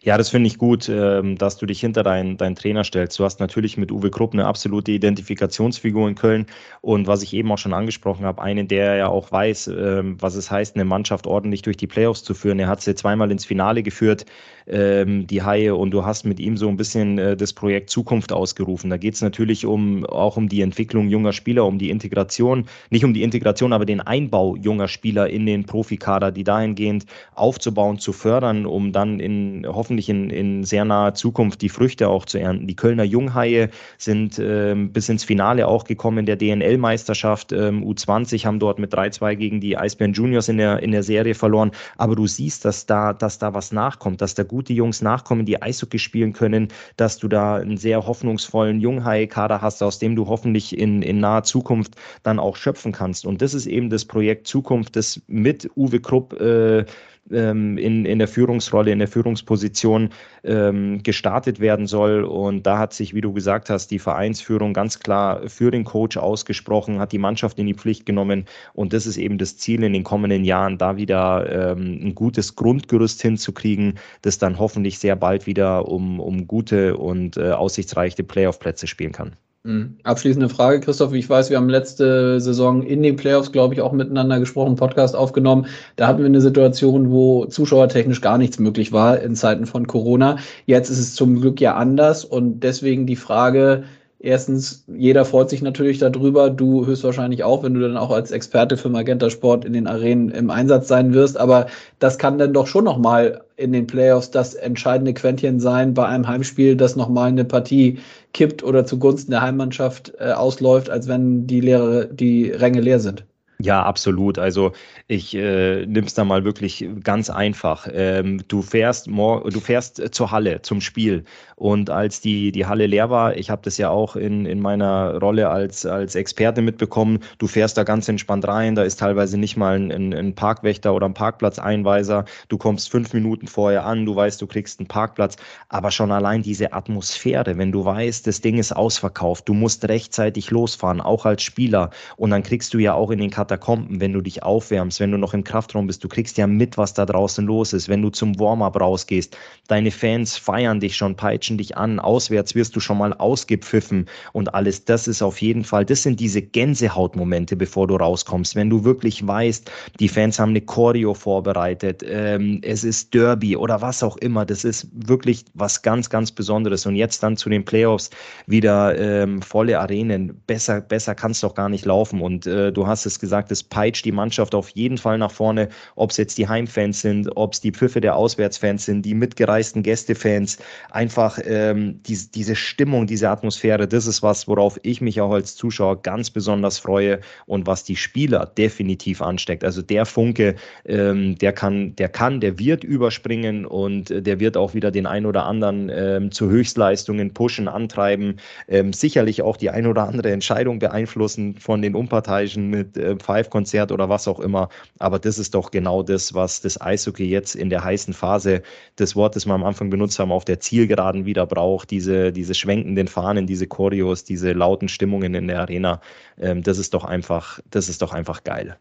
Ja, das finde ich gut, ähm, dass du dich hinter deinen dein Trainer stellst. Du hast natürlich mit Uwe Krupp eine absolute Identifikationsfigur in Köln und was ich eben auch schon angesprochen habe, einen, der ja auch weiß, ähm, was es heißt, eine Mannschaft ordentlich durch die Playoffs zu führen. Er hat sie zweimal ins Finale geführt, ähm, die Haie, und du hast mit ihm so ein bisschen äh, das Projekt Zukunft ausgerufen. Da geht es natürlich um auch um die Entwicklung junger Spieler, um die Integration, nicht um die Integration, aber den Einbau junger Spieler in den Profikader, die dahingehend aufzubauen, zu fördern, um dann in hoffentlich in, in sehr naher Zukunft die Früchte auch zu ernten. Die Kölner Junghaie sind ähm, bis ins Finale auch gekommen der DNL-Meisterschaft. Ähm, U20 haben dort mit 3-2 gegen die Eisbären Juniors in der, in der Serie verloren. Aber du siehst, dass da, dass da was nachkommt, dass da gute Jungs nachkommen, die Eishockey spielen können, dass du da einen sehr hoffnungsvollen Junghaie-Kader hast, aus dem du hoffentlich in, in naher Zukunft dann auch schöpfen kannst. Und das ist eben das Projekt Zukunft, das mit Uwe Krupp äh, ähm, in, in der Führungsrolle, in der Führungsposition ähm, gestartet werden soll. Und da hat sich, wie du gesagt hast, die Vereinsführung ganz klar für den Coach ausgesprochen, hat die Mannschaft in die Pflicht genommen. Und das ist eben das Ziel in den kommenden Jahren, da wieder ähm, ein gutes Grundgerüst hinzukriegen, das dann hoffentlich sehr bald wieder um, um gute und äh, aussichtsreiche Playoff-Plätze spielen kann. Mhm. Abschließende Frage, Christoph. Ich weiß, wir haben letzte Saison in den Playoffs, glaube ich, auch miteinander gesprochen, Podcast aufgenommen. Da hatten wir eine Situation, wo zuschauertechnisch gar nichts möglich war in Zeiten von Corona. Jetzt ist es zum Glück ja anders und deswegen die Frage, Erstens, jeder freut sich natürlich darüber, du höchstwahrscheinlich auch, wenn du dann auch als Experte für Magenta Sport in den Arenen im Einsatz sein wirst. Aber das kann dann doch schon nochmal in den Playoffs das entscheidende Quäntchen sein bei einem Heimspiel, das nochmal eine Partie kippt oder zugunsten der Heimmannschaft äh, ausläuft, als wenn die, Lehre, die Ränge leer sind. Ja, absolut. Also ich äh, nimm's da mal wirklich ganz einfach. Ähm, du fährst du fährst zur Halle zum Spiel und als die die Halle leer war, ich habe das ja auch in, in meiner Rolle als als Experte mitbekommen. Du fährst da ganz entspannt rein. Da ist teilweise nicht mal ein, ein, Parkwächter oder ein Parkplatzeinweiser. Du kommst fünf Minuten vorher an. Du weißt, du kriegst einen Parkplatz. Aber schon allein diese Atmosphäre, wenn du weißt, das Ding ist ausverkauft, du musst rechtzeitig losfahren, auch als Spieler und dann kriegst du ja auch in den Kat Katakomben, wenn du dich aufwärmst, wenn du noch im Kraftraum bist, du kriegst ja mit, was da draußen los ist. Wenn du zum Warm-up rausgehst, deine Fans feiern dich schon, peitschen dich an, auswärts wirst du schon mal ausgepfiffen und alles. Das ist auf jeden Fall, das sind diese Gänsehautmomente, bevor du rauskommst. Wenn du wirklich weißt, die Fans haben eine Choreo vorbereitet, ähm, es ist Derby oder was auch immer, das ist wirklich was ganz, ganz Besonderes. Und jetzt dann zu den Playoffs wieder ähm, volle Arenen. Besser, besser kann es doch gar nicht laufen. Und äh, du hast es gesagt, gesagt, es peitscht die Mannschaft auf jeden Fall nach vorne, ob es jetzt die Heimfans sind, ob es die Pfiffe der Auswärtsfans sind, die mitgereisten Gästefans. Einfach ähm, die, diese Stimmung, diese Atmosphäre, das ist was, worauf ich mich auch als Zuschauer ganz besonders freue und was die Spieler definitiv ansteckt. Also der Funke, ähm, der kann, der kann, der wird überspringen und äh, der wird auch wieder den ein oder anderen ähm, zu Höchstleistungen pushen, antreiben, ähm, sicherlich auch die ein oder andere Entscheidung beeinflussen von den Unparteiischen mit äh, Five-Konzert oder was auch immer. Aber das ist doch genau das, was das Eishockey jetzt in der heißen Phase, das Wort, das wir am Anfang benutzt haben, auf der Zielgeraden wieder braucht. Diese, diese schwenkenden Fahnen, diese Choreos, diese lauten Stimmungen in der Arena. Ähm, das ist doch einfach, das ist doch einfach geil.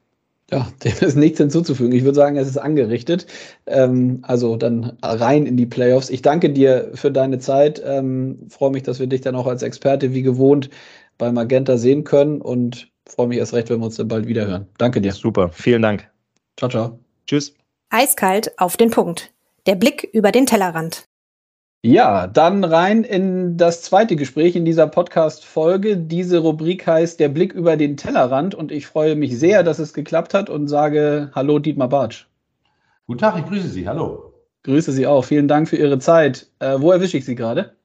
Ja, dem ist nichts hinzuzufügen. Ich würde sagen, es ist angerichtet. Ähm, also dann rein in die Playoffs. Ich danke dir für deine Zeit. Ähm, freue mich, dass wir dich dann auch als Experte wie gewohnt bei Magenta sehen können und freue mich erst recht, wenn wir uns dann bald wieder hören. Danke dir. Super, vielen Dank. Ciao, ciao. Tschüss. Eiskalt auf den Punkt. Der Blick über den Tellerrand. Ja, dann rein in das zweite Gespräch in dieser Podcast-Folge. Diese Rubrik heißt Der Blick über den Tellerrand und ich freue mich sehr, dass es geklappt hat und sage Hallo Dietmar Bartsch. Guten Tag, ich grüße Sie. Hallo. Grüße Sie auch. Vielen Dank für Ihre Zeit. Äh, wo erwische ich Sie gerade?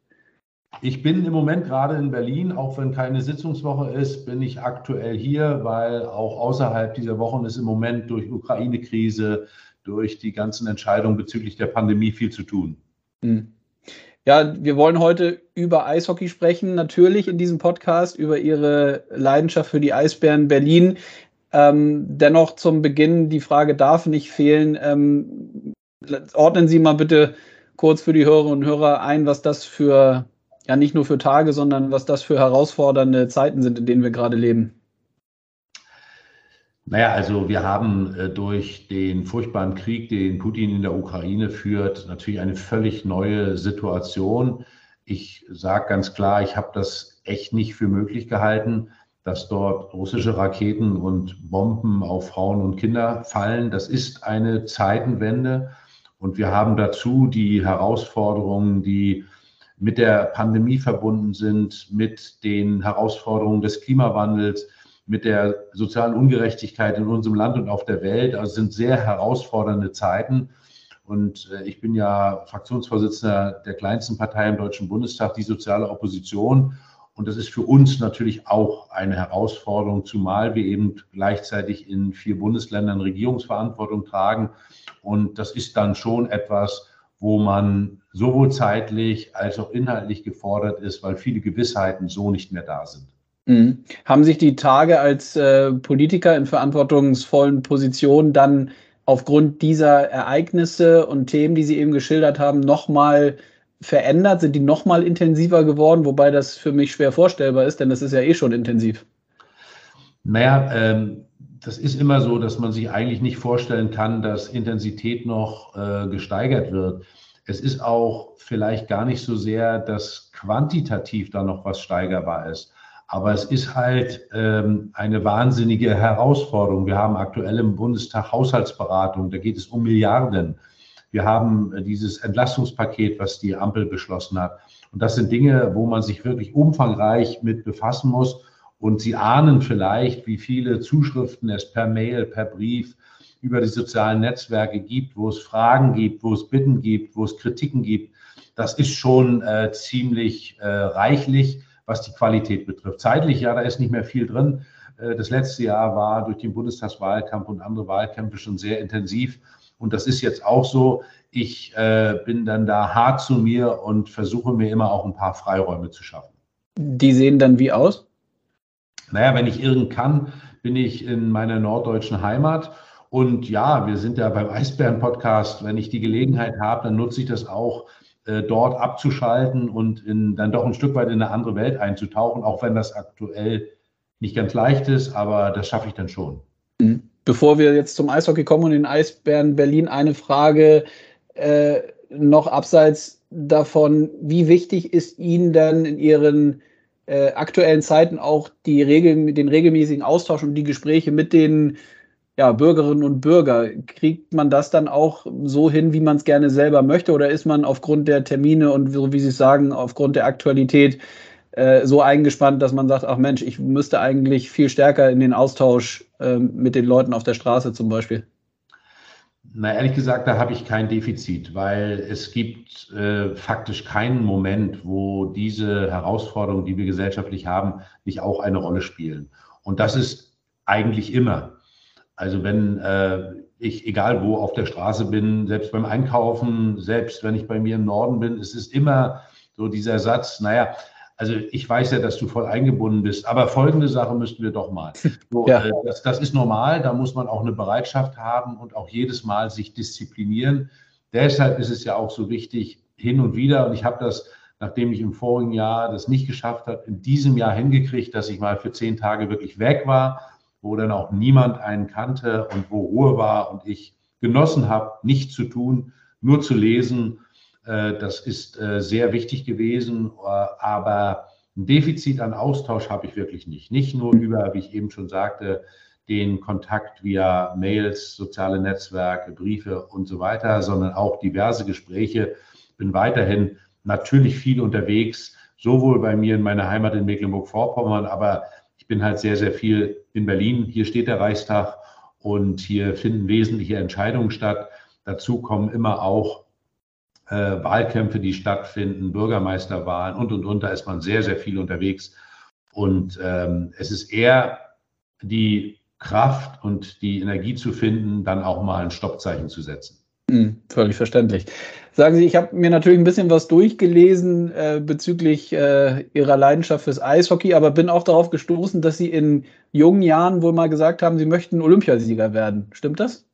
Ich bin im Moment gerade in Berlin, auch wenn keine Sitzungswoche ist, bin ich aktuell hier, weil auch außerhalb dieser Wochen ist im Moment durch Ukraine-Krise, durch die ganzen Entscheidungen bezüglich der Pandemie viel zu tun. Hm. Ja, wir wollen heute über Eishockey sprechen, natürlich in diesem Podcast, über Ihre Leidenschaft für die Eisbären Berlin. Ähm, dennoch zum Beginn die Frage darf nicht fehlen. Ähm, ordnen Sie mal bitte kurz für die Hörerinnen und Hörer ein, was das für, ja nicht nur für Tage, sondern was das für herausfordernde Zeiten sind, in denen wir gerade leben. Naja, also wir haben äh, durch den furchtbaren Krieg, den Putin in der Ukraine führt, natürlich eine völlig neue Situation. Ich sage ganz klar, ich habe das echt nicht für möglich gehalten, dass dort russische Raketen und Bomben auf Frauen und Kinder fallen. Das ist eine Zeitenwende. Und wir haben dazu die Herausforderungen, die mit der Pandemie verbunden sind, mit den Herausforderungen des Klimawandels, mit der sozialen Ungerechtigkeit in unserem Land und auf der Welt. Also sind sehr herausfordernde Zeiten. Und äh, ich bin ja Fraktionsvorsitzender der kleinsten Partei im Deutschen Bundestag, die soziale Opposition. Und das ist für uns natürlich auch eine Herausforderung, zumal wir eben gleichzeitig in vier Bundesländern Regierungsverantwortung tragen. Und das ist dann schon etwas, wo man sowohl zeitlich als auch inhaltlich gefordert ist, weil viele Gewissheiten so nicht mehr da sind. Mhm. Haben sich die Tage als äh, Politiker in verantwortungsvollen Positionen dann aufgrund dieser Ereignisse und Themen, die Sie eben geschildert haben, nochmal verändert? Sind die nochmal intensiver geworden? Wobei das für mich schwer vorstellbar ist, denn das ist ja eh schon intensiv. Naja, ähm, das ist immer so, dass man sich eigentlich nicht vorstellen kann, dass Intensität noch äh, gesteigert wird. Es ist auch vielleicht gar nicht so sehr, dass quantitativ da noch was steigerbar ist. Aber es ist halt ähm, eine wahnsinnige Herausforderung. Wir haben aktuell im Bundestag Haushaltsberatung, da geht es um Milliarden. Wir haben äh, dieses Entlastungspaket, was die Ampel beschlossen hat. Und das sind Dinge, wo man sich wirklich umfangreich mit befassen muss. Und Sie ahnen vielleicht, wie viele Zuschriften es per Mail, per Brief über die sozialen Netzwerke gibt, wo es Fragen gibt, wo es Bitten gibt, wo es Kritiken gibt. Das ist schon äh, ziemlich äh, reichlich was die Qualität betrifft. Zeitlich, ja, da ist nicht mehr viel drin. Äh, das letzte Jahr war durch den Bundestagswahlkampf und andere Wahlkämpfe schon sehr intensiv. Und das ist jetzt auch so. Ich äh, bin dann da hart zu mir und versuche mir immer auch ein paar Freiräume zu schaffen. Die sehen dann wie aus? Naja, wenn ich irgend kann, bin ich in meiner norddeutschen Heimat. Und ja, wir sind ja beim Eisbären-Podcast. Wenn ich die Gelegenheit habe, dann nutze ich das auch, äh, dort abzuschalten und in, dann doch ein Stück weit in eine andere Welt einzutauchen, auch wenn das aktuell nicht ganz leicht ist, aber das schaffe ich dann schon. Mhm. Bevor wir jetzt zum Eishockey kommen und den Eisbären Berlin, eine Frage äh, noch abseits davon, wie wichtig ist Ihnen dann in Ihren äh, aktuellen Zeiten auch die Regel, den regelmäßigen Austausch und die Gespräche mit den ja, Bürgerinnen und Bürger. Kriegt man das dann auch so hin, wie man es gerne selber möchte? Oder ist man aufgrund der Termine und so wie Sie es sagen, aufgrund der Aktualität äh, so eingespannt, dass man sagt, ach Mensch, ich müsste eigentlich viel stärker in den Austausch äh, mit den Leuten auf der Straße zum Beispiel? Na, ehrlich gesagt, da habe ich kein Defizit, weil es gibt äh, faktisch keinen Moment, wo diese Herausforderungen, die wir gesellschaftlich haben, nicht auch eine Rolle spielen. Und das ist eigentlich immer. Also wenn äh, ich, egal wo, auf der Straße bin, selbst beim Einkaufen, selbst wenn ich bei mir im Norden bin, es ist immer so dieser Satz, naja, also ich weiß ja, dass du voll eingebunden bist, aber folgende Sache müssten wir doch mal. So, ja. äh, das, das ist normal, da muss man auch eine Bereitschaft haben und auch jedes Mal sich disziplinieren. Deshalb ist es ja auch so wichtig, hin und wieder, und ich habe das, nachdem ich im vorigen Jahr das nicht geschafft habe, in diesem Jahr hingekriegt, dass ich mal für zehn Tage wirklich weg war wo dann auch niemand einen kannte und wo Ruhe war und ich genossen habe, nichts zu tun, nur zu lesen. Äh, das ist äh, sehr wichtig gewesen, äh, aber ein Defizit an Austausch habe ich wirklich nicht. Nicht nur über, wie ich eben schon sagte, den Kontakt via Mails, soziale Netzwerke, Briefe und so weiter, sondern auch diverse Gespräche. Bin weiterhin natürlich viel unterwegs, sowohl bei mir in meiner Heimat in Mecklenburg-Vorpommern, aber ich bin halt sehr, sehr viel in Berlin. Hier steht der Reichstag und hier finden wesentliche Entscheidungen statt. Dazu kommen immer auch äh, Wahlkämpfe, die stattfinden, Bürgermeisterwahlen und, und, und. Da ist man sehr, sehr viel unterwegs. Und ähm, es ist eher die Kraft und die Energie zu finden, dann auch mal ein Stoppzeichen zu setzen. Mhm, völlig verständlich. Sagen Sie, ich habe mir natürlich ein bisschen was durchgelesen äh, bezüglich äh, Ihrer Leidenschaft fürs Eishockey, aber bin auch darauf gestoßen, dass Sie in jungen Jahren wohl mal gesagt haben, Sie möchten Olympiasieger werden. Stimmt das?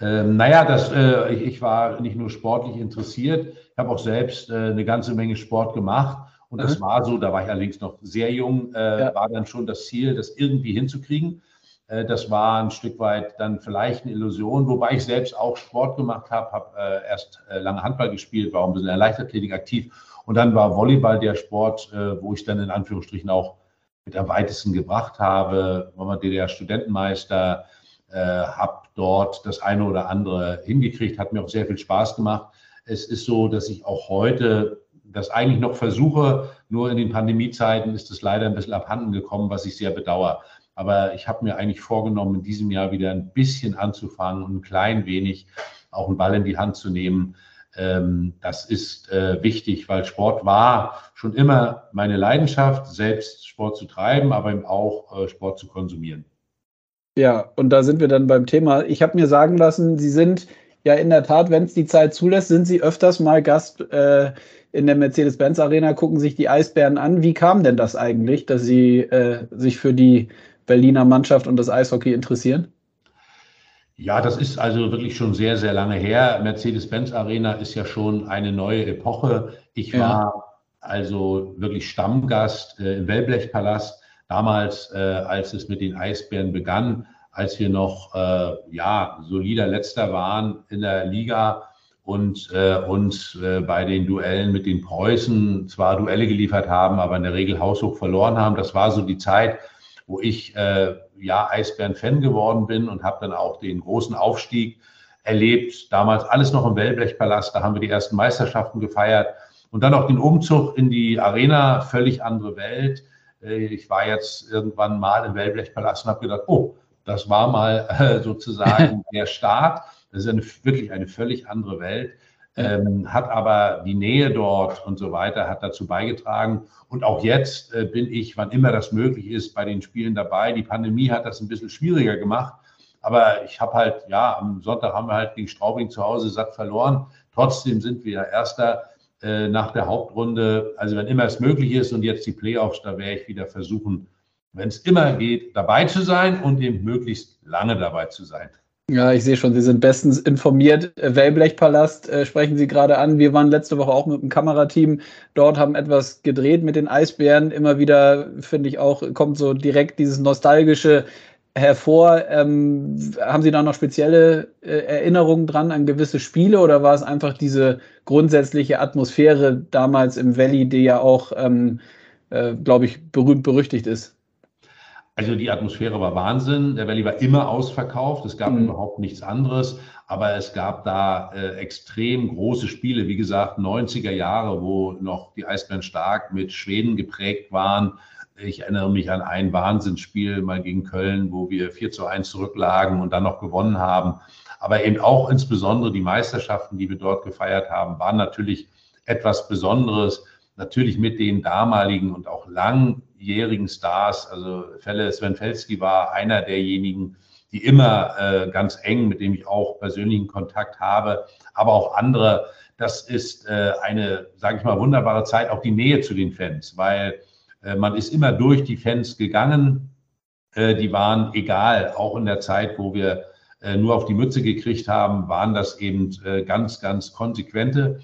Ähm, naja, das, äh, ich, ich, war nicht nur sportlich interessiert, ich habe auch selbst äh, eine ganze Menge Sport gemacht. Und das mhm. war so, da war ich allerdings noch sehr jung, äh, ja. war dann schon das Ziel, das irgendwie hinzukriegen. Äh, das war ein Stück weit dann vielleicht eine Illusion, wobei ich selbst auch Sport gemacht habe, habe äh, erst äh, lange Handball gespielt, war auch ein bisschen in der Leichtathletik aktiv und dann war Volleyball der Sport, wo ich dann in Anführungsstrichen auch mit am weitesten gebracht habe, war mal DDR-Studentenmeister, habe dort das eine oder andere hingekriegt, hat mir auch sehr viel Spaß gemacht. Es ist so, dass ich auch heute das eigentlich noch versuche, nur in den Pandemiezeiten ist es leider ein bisschen abhanden gekommen, was ich sehr bedauere. Aber ich habe mir eigentlich vorgenommen, in diesem Jahr wieder ein bisschen anzufangen und ein klein wenig auch einen Ball in die Hand zu nehmen. Ähm, das ist äh, wichtig, weil Sport war schon immer meine Leidenschaft, selbst Sport zu treiben, aber eben auch äh, Sport zu konsumieren. Ja, und da sind wir dann beim Thema. Ich habe mir sagen lassen, Sie sind ja in der Tat, wenn es die Zeit zulässt, sind Sie öfters mal Gast äh, in der Mercedes-Benz Arena, gucken sich die Eisbären an. Wie kam denn das eigentlich, dass Sie äh, sich für die Berliner Mannschaft und das Eishockey interessieren? Ja, das ist also wirklich schon sehr, sehr lange her. Mercedes-Benz Arena ist ja schon eine neue Epoche. Ich ja. war also wirklich Stammgast äh, im Wellblechpalast, damals, äh, als es mit den Eisbären begann, als wir noch äh, ja, solider Letzter waren in der Liga und äh, uns äh, bei den Duellen mit den Preußen zwar Duelle geliefert haben, aber in der Regel haushoch verloren haben. Das war so die Zeit, wo ich äh, ja Eisbären-Fan geworden bin und habe dann auch den großen Aufstieg erlebt. Damals alles noch im Wellblechpalast, da haben wir die ersten Meisterschaften gefeiert und dann auch den Umzug in die Arena, völlig andere Welt. Äh, ich war jetzt irgendwann mal im Wellblechpalast und habe gedacht, oh, das war mal äh, sozusagen [LAUGHS] der Start. Das ist eine, wirklich eine völlig andere Welt ähm, hat aber die Nähe dort und so weiter, hat dazu beigetragen. Und auch jetzt äh, bin ich, wann immer das möglich ist, bei den Spielen dabei. Die Pandemie hat das ein bisschen schwieriger gemacht. Aber ich habe halt, ja, am Sonntag haben wir halt gegen Straubing zu Hause satt verloren. Trotzdem sind wir Erster äh, nach der Hauptrunde. Also wenn immer es möglich ist und jetzt die Playoffs, da werde ich wieder versuchen, wenn es immer geht, dabei zu sein und eben möglichst lange dabei zu sein. Ja, ich sehe schon, Sie sind bestens informiert. Wellblechpalast äh, sprechen Sie gerade an. Wir waren letzte Woche auch mit dem Kamerateam dort, haben etwas gedreht mit den Eisbären. Immer wieder, finde ich auch, kommt so direkt dieses nostalgische hervor. Ähm, haben Sie da noch spezielle äh, Erinnerungen dran an gewisse Spiele oder war es einfach diese grundsätzliche Atmosphäre damals im Valley, die ja auch, ähm, äh, glaube ich, berühmt berüchtigt ist? Also die Atmosphäre war Wahnsinn. Der Valley war immer ausverkauft. Es gab mhm. überhaupt nichts anderes. Aber es gab da äh, extrem große Spiele. Wie gesagt, 90er Jahre, wo noch die Eisbären stark mit Schweden geprägt waren. Ich erinnere mich an ein Wahnsinnsspiel mal gegen Köln, wo wir 4 zu 1 zurücklagen und dann noch gewonnen haben. Aber eben auch insbesondere die Meisterschaften, die wir dort gefeiert haben, waren natürlich etwas Besonderes. Natürlich mit den damaligen und auch lang jährigen Stars. Also Fälle Sven Felski war einer derjenigen, die immer äh, ganz eng, mit dem ich auch persönlichen Kontakt habe, aber auch andere. Das ist äh, eine, sage ich mal, wunderbare Zeit, auch die Nähe zu den Fans, weil man ist immer durch die Fans gegangen. Äh, die waren egal, auch in der Zeit, wo wir äh, nur auf die Mütze gekriegt haben, waren das eben äh, ganz, ganz konsequente.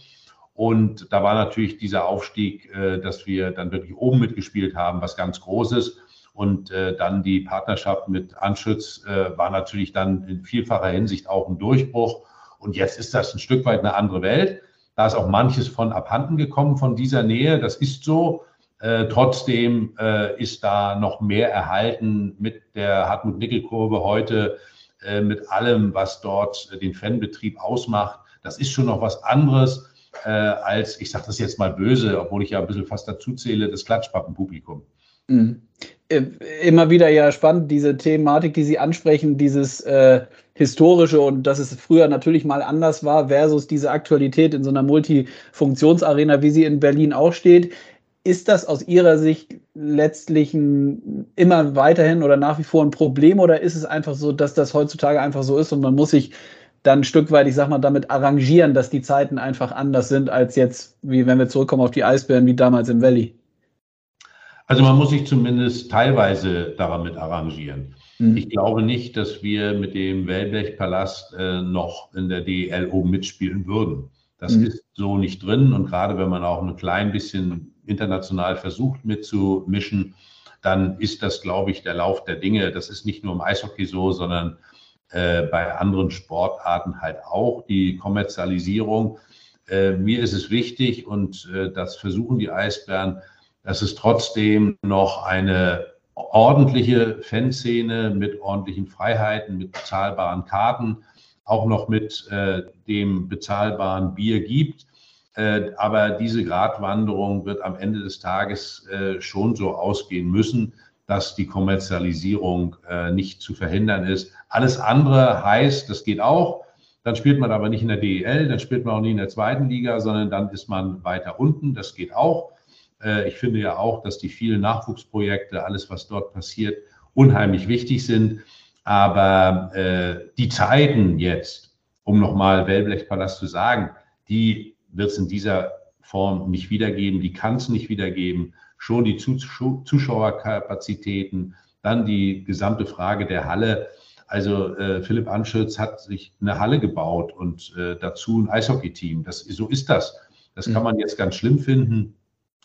Und da war natürlich dieser Aufstieg, äh, dass wir dann wirklich oben mitgespielt haben, was ganz Großes. Und äh, dann die Partnerschaft mit Anschütz äh, war natürlich dann in vielfacher Hinsicht auch ein Durchbruch. Und jetzt ist das ein Stück weit eine andere Welt. Da ist auch manches von abhanden gekommen von dieser Nähe. Das ist so. Äh, trotzdem äh, ist da noch mehr erhalten mit der Hartmut-Nickel-Kurve heute, äh, mit allem, was dort den Fanbetrieb ausmacht. Das ist schon noch was anderes äh, als, ich sage das jetzt mal böse, obwohl ich ja ein bisschen fast dazu zähle, das Klatschpappenpublikum. Mhm. Äh, immer wieder ja spannend, diese Thematik, die Sie ansprechen, dieses äh, historische und dass es früher natürlich mal anders war, versus diese Aktualität in so einer Multifunktionsarena, wie sie in Berlin auch steht. Ist das aus Ihrer Sicht letztlich ein, immer weiterhin oder nach wie vor ein Problem oder ist es einfach so, dass das heutzutage einfach so ist und man muss sich dann ein Stück weit, ich sag mal, damit arrangieren, dass die Zeiten einfach anders sind als jetzt, wie wenn wir zurückkommen auf die Eisbären, wie damals im Valley? Also man muss sich zumindest teilweise damit arrangieren. Mhm. Ich glaube nicht, dass wir mit dem Wellblechpalast äh, noch in der oben mitspielen würden. Das mhm. ist so nicht drin. Und gerade wenn man auch ein klein bisschen international versucht mitzumischen, dann ist das, glaube ich, der Lauf der Dinge. Das ist nicht nur im Eishockey so, sondern äh, bei anderen Sportarten halt auch, die Kommerzialisierung. Äh, mir ist es wichtig und äh, das versuchen die Eisbären, dass es trotzdem noch eine ordentliche Fanszene mit ordentlichen Freiheiten, mit bezahlbaren Karten, auch noch mit äh, dem bezahlbaren Bier gibt. Äh, aber diese Gratwanderung wird am Ende des Tages äh, schon so ausgehen müssen, dass die Kommerzialisierung äh, nicht zu verhindern ist. Alles andere heißt, das geht auch. Dann spielt man aber nicht in der DEL, dann spielt man auch nicht in der zweiten Liga, sondern dann ist man weiter unten. Das geht auch. Ich finde ja auch, dass die vielen Nachwuchsprojekte, alles, was dort passiert, unheimlich wichtig sind. Aber die Zeiten jetzt, um nochmal Wellblechpalast zu sagen, die wird es in dieser Form nicht wiedergeben, die kann es nicht wiedergeben schon die Zuschauerkapazitäten, dann die gesamte Frage der Halle. Also äh, Philipp Anschütz hat sich eine Halle gebaut und äh, dazu ein Eishockey-Team. Das, so ist das. Das kann mhm. man jetzt ganz schlimm finden.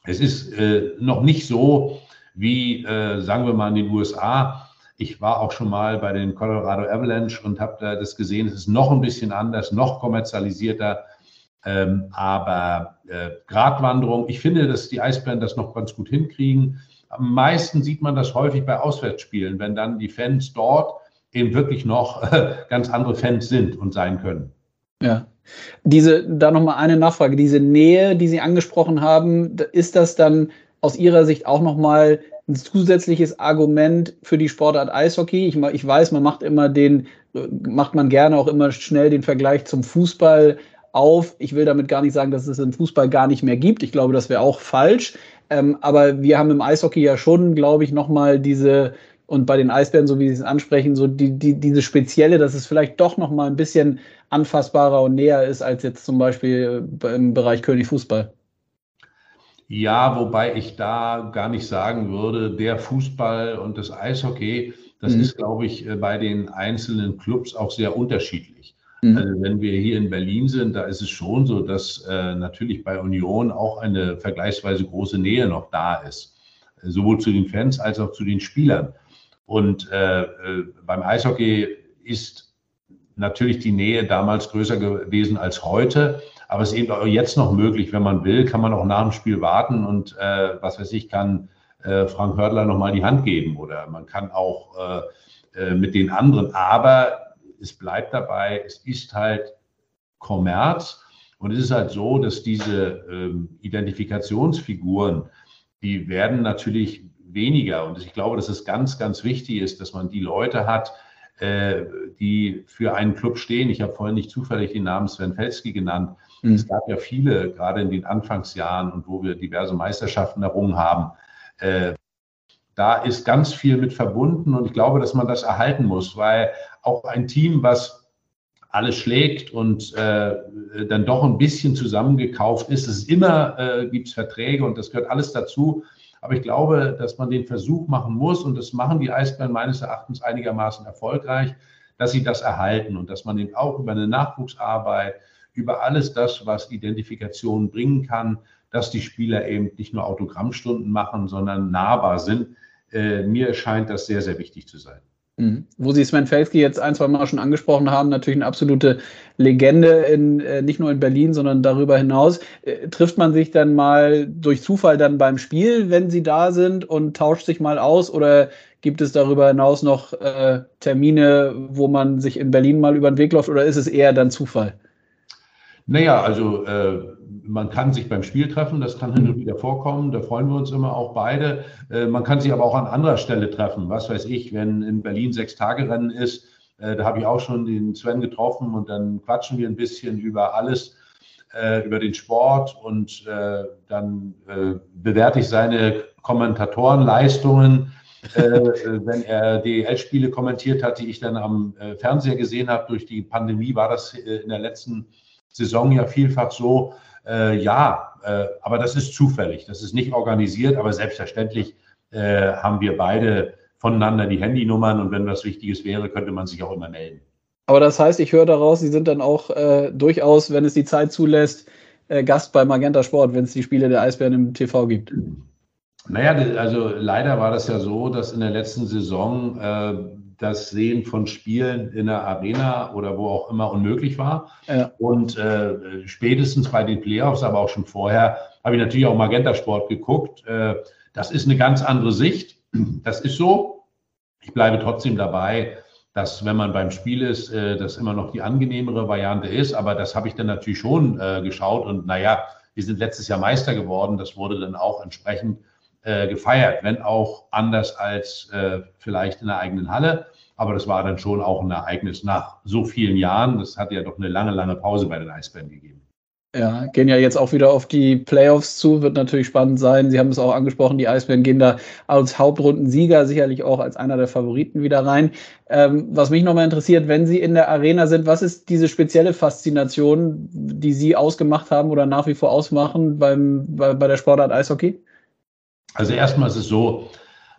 Es ist äh, noch nicht so wie, äh, sagen wir mal, in den USA. Ich war auch schon mal bei den Colorado Avalanche und habe da das gesehen. Es ist noch ein bisschen anders, noch kommerzialisierter. Ähm, aber äh, Gratwanderung, ich finde, dass die Eisbären das noch ganz gut hinkriegen. Am meisten sieht man das häufig bei Auswärtsspielen, wenn dann die Fans dort eben wirklich noch äh, ganz andere Fans sind und sein können. Ja. Diese, da nochmal eine Nachfrage. Diese Nähe, die Sie angesprochen haben, ist das dann aus Ihrer Sicht auch nochmal ein zusätzliches Argument für die Sportart Eishockey? Ich, ich weiß, man macht immer den, macht man gerne auch immer schnell den Vergleich zum Fußball auf. Ich will damit gar nicht sagen, dass es im Fußball gar nicht mehr gibt. Ich glaube, das wäre auch falsch. Ähm, aber wir haben im Eishockey ja schon, glaube ich, nochmal diese, und bei den Eisbären, so wie Sie es ansprechen, so die, die, diese spezielle, dass es vielleicht doch nochmal ein bisschen anfassbarer und näher ist als jetzt zum Beispiel im Bereich König Fußball. Ja, wobei ich da gar nicht sagen würde, der Fußball und das Eishockey, das mhm. ist, glaube ich, äh, bei den einzelnen Clubs auch sehr unterschiedlich. Mhm. Also wenn wir hier in Berlin sind, da ist es schon so, dass äh, natürlich bei Union auch eine vergleichsweise große Nähe noch da ist, sowohl zu den Fans als auch zu den Spielern. Und äh, äh, beim Eishockey ist natürlich die Nähe damals größer gewesen als heute, aber es ist eben auch jetzt noch möglich, wenn man will, kann man auch nach dem Spiel warten und äh, was weiß ich, kann äh, Frank Hördler nochmal die Hand geben oder man kann auch äh, mit den anderen. Aber es bleibt dabei, es ist halt Kommerz. Und es ist halt so, dass diese ähm, Identifikationsfiguren, die werden natürlich weniger. Und ich glaube, dass es ganz, ganz wichtig ist, dass man die Leute hat, äh, die für einen Club stehen. Ich habe vorhin nicht zufällig den Namen Sven Felski genannt. Mhm. Es gab ja viele, gerade in den Anfangsjahren und wo wir diverse Meisterschaften errungen haben. Äh, da ist ganz viel mit verbunden und ich glaube, dass man das erhalten muss, weil auch ein Team, was alles schlägt und äh, dann doch ein bisschen zusammengekauft ist. Es ist immer, äh, gibt Verträge und das gehört alles dazu. Aber ich glaube, dass man den Versuch machen muss und das machen die Eisbären meines Erachtens einigermaßen erfolgreich, dass sie das erhalten und dass man eben auch über eine Nachwuchsarbeit, über alles das, was Identifikation bringen kann, dass die Spieler eben nicht nur Autogrammstunden machen, sondern nahbar sind. Äh, mir scheint das sehr, sehr wichtig zu sein. Mhm. Wo Sie Sven Felski jetzt ein, zwei Mal schon angesprochen haben, natürlich eine absolute Legende, in, äh, nicht nur in Berlin, sondern darüber hinaus. Äh, trifft man sich dann mal durch Zufall dann beim Spiel, wenn Sie da sind und tauscht sich mal aus oder gibt es darüber hinaus noch Termine, wo man sich in Berlin mal über den Weg läuft oder ist es eher dann Zufall? Naja, also man kann sich beim Spiel treffen, das kann hin und wieder vorkommen, da freuen wir uns immer auch beide. Äh, man kann sich aber auch an anderer Stelle treffen, was weiß ich, wenn in Berlin sechs Tage Rennen ist, äh, da habe ich auch schon den Sven getroffen und dann quatschen wir ein bisschen über alles, äh, über den Sport und dann bewerte ich seine Kommentatorenleistungen. wenn er DEL-Spiele kommentiert hat, die ich dann am Fernseher gesehen habe, durch die Pandemie war das in der letzten Saison ja vielfach so, äh, ja, äh, aber das ist zufällig, das ist nicht organisiert, aber selbstverständlich äh, haben wir beide voneinander die Handynummern und wenn was Wichtiges wäre, könnte man sich auch immer melden. Aber das heißt, ich höre daraus, Sie sind dann auch äh, durchaus, wenn es die Zeit zulässt, äh, Gast bei Magenta Sport, wenn es die Spiele der Eisbären im TV gibt. Naja, also leider war das ja so, dass in der letzten Saison äh, das Sehen von Spielen in der Arena oder wo auch immer unmöglich war. Ja. Und äh, spätestens bei den Playoffs, aber auch schon vorher, habe ich natürlich auch Magenta Sport geguckt. Äh, das ist eine ganz andere Sicht. Das ist so. Ich bleibe trotzdem dabei, dass wenn man beim Spiel ist, äh, das immer noch die angenehmere Variante ist. Aber das habe ich dann natürlich schon äh, geschaut. Und naja, wir sind letztes Jahr Meister geworden. Das wurde dann auch entsprechend äh, gefeiert, wenn auch anders als äh, vielleicht in der eigenen Halle. Aber das war dann schon auch ein Ereignis nach so vielen Jahren. Das hat ja doch eine lange, lange Pause bei den Eisbären gegeben. Ja, gehen ja jetzt auch wieder auf die Playoffs zu, wird natürlich spannend sein. Sie haben es auch angesprochen, die Eisbären gehen da als Hauptrundensieger sicherlich auch als einer der Favoriten wieder rein. Ähm, was mich nochmal interessiert, wenn Sie in der Arena sind, was ist diese spezielle Faszination, die Sie ausgemacht haben oder nach wie vor ausmachen beim, bei, bei der Sportart Eishockey? Also erstmal ist es so,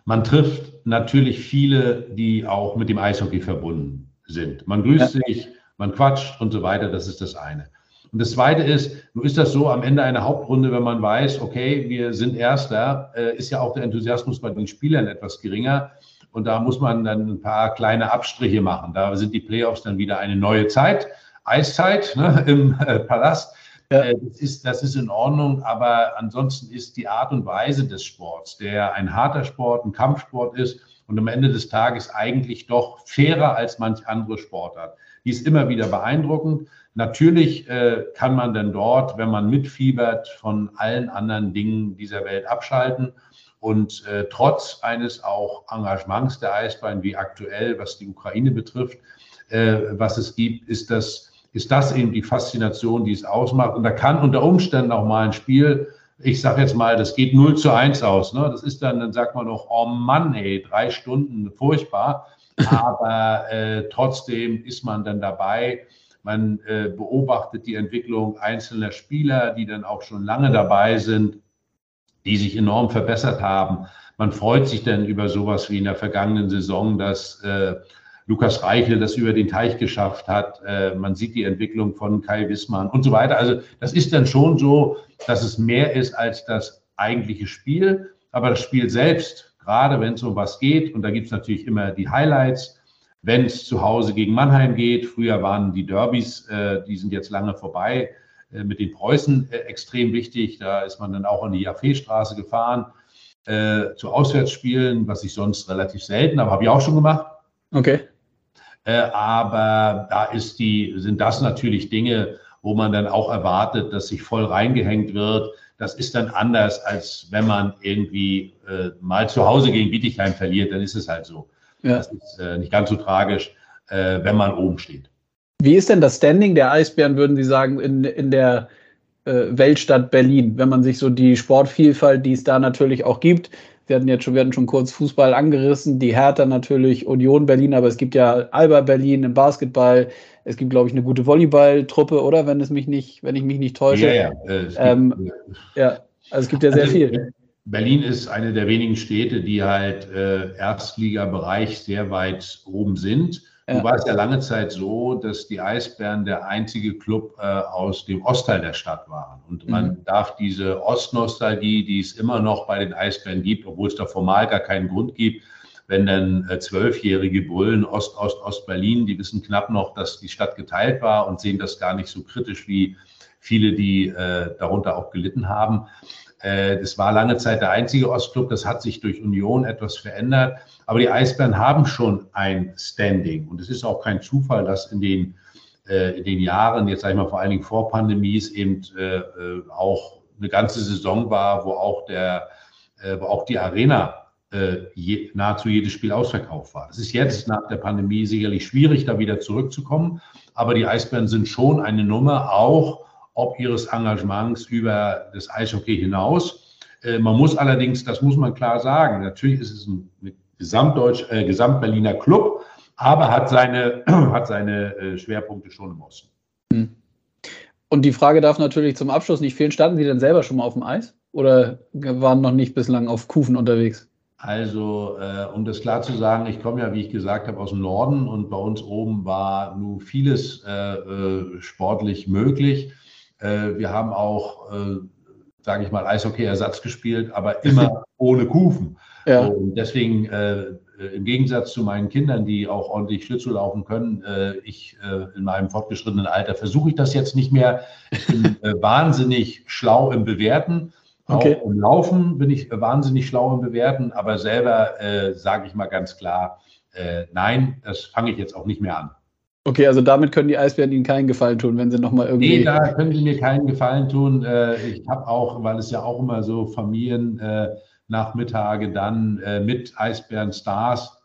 man trifft natürlich viele, die auch mit dem Eishockey verbunden sind. Man grüßt ja. sich, man quatscht und so weiter, das ist das eine. Und das Zweite ist, nun ist das so am Ende einer Hauptrunde, wenn man weiß, okay, wir sind Erster, äh, ist ja auch der Enthusiasmus bei den Spielern etwas geringer. Und da muss man dann ein paar kleine Abstriche machen. Da sind die Playoffs dann wieder eine neue Zeit, Eiszeit ne, im äh, Palast. Ja. Äh, das, ist, das ist in Ordnung, aber ansonsten ist die Art und Weise des Sports, der ein harter Sport, ein Kampfsport ist und am Ende des Tages eigentlich doch fairer als manch andere Sportart. Die ist immer wieder beeindruckend. Natürlich äh, kann man dann dort, wenn man mitfiebert, von allen anderen Dingen dieser Welt abschalten. Und äh, trotz eines auch Engagements der Eisbein, wie aktuell, was die Ukraine betrifft, äh, was es gibt, ist das ist das eben die Faszination, die es ausmacht. Und da kann unter Umständen auch mal ein Spiel, ich sage jetzt mal, das geht 0 zu 1 aus. Ne? Das ist dann, dann sagt man noch, oh Mann, ey, drei Stunden, furchtbar. Aber äh, trotzdem ist man dann dabei. Man äh, beobachtet die Entwicklung einzelner Spieler, die dann auch schon lange dabei sind, die sich enorm verbessert haben. Man freut sich dann über sowas wie in der vergangenen Saison, dass äh, Lukas Reichel das über den Teich geschafft hat. Äh, man sieht die Entwicklung von Kai Wissmann und so weiter. Also das ist dann schon so, dass es mehr ist als das eigentliche Spiel. Aber das Spiel selbst, gerade wenn es um was geht, und da gibt es natürlich immer die Highlights, wenn es zu Hause gegen Mannheim geht. Früher waren die Derbys, äh, die sind jetzt lange vorbei, äh, mit den Preußen extrem wichtig. Da ist man dann auch an die Jaffeestraße gefahren zu Auswärtsspielen, was ich sonst relativ selten, aber habe ich auch schon gemacht. Okay. Äh, aber da ist die, sind das natürlich Dinge, wo man dann auch erwartet, dass sich voll reingehängt wird. Das ist dann anders, als wenn man irgendwie äh, mal zu Hause gegen Bietigheim verliert, dann ist es halt so. Ja. Das ist äh, nicht ganz so tragisch, äh, wenn man oben steht. Wie ist denn das Standing der Eisbären, würden Sie sagen, in, in der äh, Weltstadt Berlin, wenn man sich so die Sportvielfalt, die es da natürlich auch gibt, wir hatten jetzt schon, wir hatten schon kurz Fußball angerissen, die Hertha natürlich, Union Berlin, aber es gibt ja Alba Berlin im Basketball. Es gibt, glaube ich, eine gute Volleyballtruppe, oder? Wenn es mich nicht, wenn ich mich nicht täusche. Ja, ja. Äh, ähm, ja. also es gibt ja sehr also, viel. Berlin ist eine der wenigen Städte, die halt äh, Erstliga-Bereich sehr weit oben sind. Ja. Du warst ja lange Zeit so, dass die Eisbären der einzige Club äh, aus dem Ostteil der Stadt waren. Und man mhm. darf diese Ostnostalgie, die es immer noch bei den Eisbären gibt, obwohl es da formal gar keinen Grund gibt, wenn dann äh, zwölfjährige Bullen Ost, Ost, Ost-Berlin, die wissen knapp noch, dass die Stadt geteilt war und sehen das gar nicht so kritisch wie viele, die äh, darunter auch gelitten haben. Äh, das war lange Zeit der einzige Ostclub. Das hat sich durch Union etwas verändert. Aber die Eisbären haben schon ein Standing. Und es ist auch kein Zufall, dass in den, äh, in den Jahren, jetzt sage ich mal vor allen Dingen vor Pandemies, eben äh, auch eine ganze Saison war, wo auch, der, wo auch die Arena je, nahezu jedes Spiel ausverkauft war. Es ist jetzt nach der Pandemie sicherlich schwierig, da wieder zurückzukommen. Aber die Eisbären sind schon eine Nummer, auch ob ihres Engagements über das Eishockey hinaus. Äh, man muss allerdings, das muss man klar sagen, natürlich ist es ein Gesamtdeutsch, äh, Gesamtberliner Club, aber hat seine, [CLEARS THROAT] hat seine äh, Schwerpunkte schon im Osten. Hm. Und die Frage darf natürlich zum Abschluss nicht fehlen. Standen Sie denn selber schon mal auf dem Eis oder waren noch nicht bislang auf Kufen unterwegs? Also, äh, um das klar zu sagen, ich komme ja, wie ich gesagt habe, aus dem Norden und bei uns oben war nun vieles äh, äh sportlich möglich. Äh, wir haben auch, sage ich mal, Eishockey-Ersatz gespielt, aber immer [LAUGHS] ohne Kufen. Ja. Und deswegen, äh, im Gegensatz zu meinen Kindern, die auch ordentlich Schlittschuh laufen können, äh, ich äh, in meinem fortgeschrittenen Alter versuche ich das jetzt nicht mehr. Ich bin [LAUGHS] äh, wahnsinnig schlau im Bewerten. Okay. Auch im Laufen bin ich wahnsinnig schlau im Bewerten, aber selber sage ich mal ganz klar, nein, das fange ich jetzt auch nicht mehr an. Okay, also damit können die Eisbären Ihnen keinen Gefallen tun, wenn sie nochmal irgendwie. Nee, da können sie mir keinen Gefallen tun. Äh, ich habe auch, weil es ja auch immer so Familiennachmittage äh, dann äh, mit Eisbären-Stars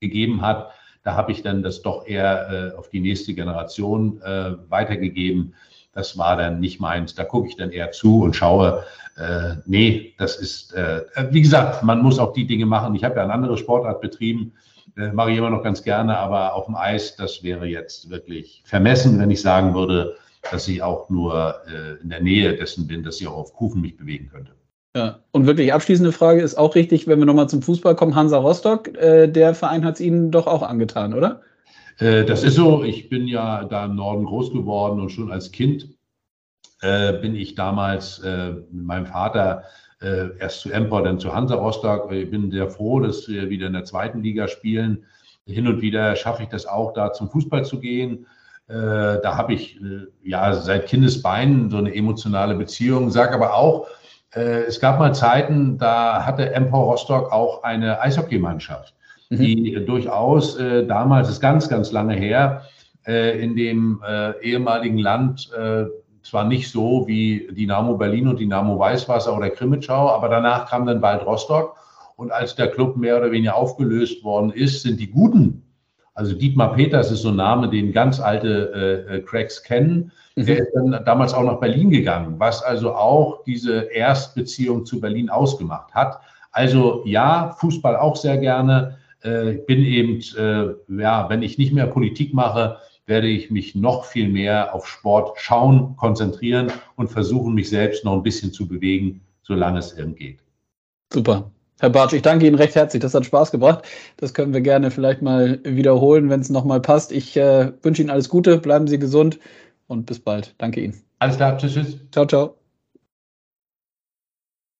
gegeben hat, da habe ich dann das doch eher auf die nächste Generation weitergegeben. Das war dann nicht meins. Da gucke ich dann eher zu und schaue, äh, nee, das ist, äh, wie gesagt, man muss auch die Dinge machen. Ich habe ja eine andere Sportart betrieben, äh, mache ich immer noch ganz gerne, aber auf dem Eis, das wäre jetzt wirklich vermessen, wenn ich sagen würde, dass ich auch nur äh, in der Nähe dessen bin, dass ich auch auf Kufen mich bewegen könnte. Ja, und wirklich abschließende Frage ist auch richtig, wenn wir nochmal zum Fußball kommen, Hansa Rostock, äh, der Verein hat es Ihnen doch auch angetan, oder? Äh, das ist so, ich bin ja da im Norden groß geworden und schon als Kind äh, bin ich damals äh, mit meinem Vater äh, erst zu Empor, dann zu Hansa Rostock. Ich bin sehr froh, dass wir wieder in der zweiten Liga spielen. Hin und wieder schaffe ich das auch, da zum Fußball zu gehen. Äh, da habe ich ja seit Kindesbeinen so eine emotionale Beziehung. Sag aber auch, es gab mal Zeiten, da hatte Empor Rostock auch eine Eishockeymannschaft, mhm. die durchaus damals, ist ganz, ganz lange her, in dem ehemaligen Land zwar nicht so wie Dynamo Berlin und Dynamo Weißwasser oder Krimitschau, aber danach kam dann bald Rostock. Und als der Club mehr oder weniger aufgelöst worden ist, sind die Guten, also Dietmar Peters ist so ein Name, den ganz alte äh, äh Cracks kennen, mhm. der ist dann damals auch nach Berlin gegangen, was also auch diese Erstbeziehung zu Berlin ausgemacht hat. Also ja, Fußball auch sehr gerne. Äh, bin eben, äh, ja, wenn ich nicht mehr Politik mache, werde ich mich noch viel mehr auf Sport schauen, konzentrieren und versuchen, mich selbst noch ein bisschen zu bewegen, solange es irgend geht. Super. Herr Bartsch, ich danke Ihnen recht herzlich. Das hat Spaß gebracht. Das können wir gerne vielleicht mal wiederholen, wenn es nochmal passt. Ich äh, wünsche Ihnen alles Gute, bleiben Sie gesund und bis bald. Danke Ihnen. Alles klar, tschüss, tschüss. Ciao, ciao.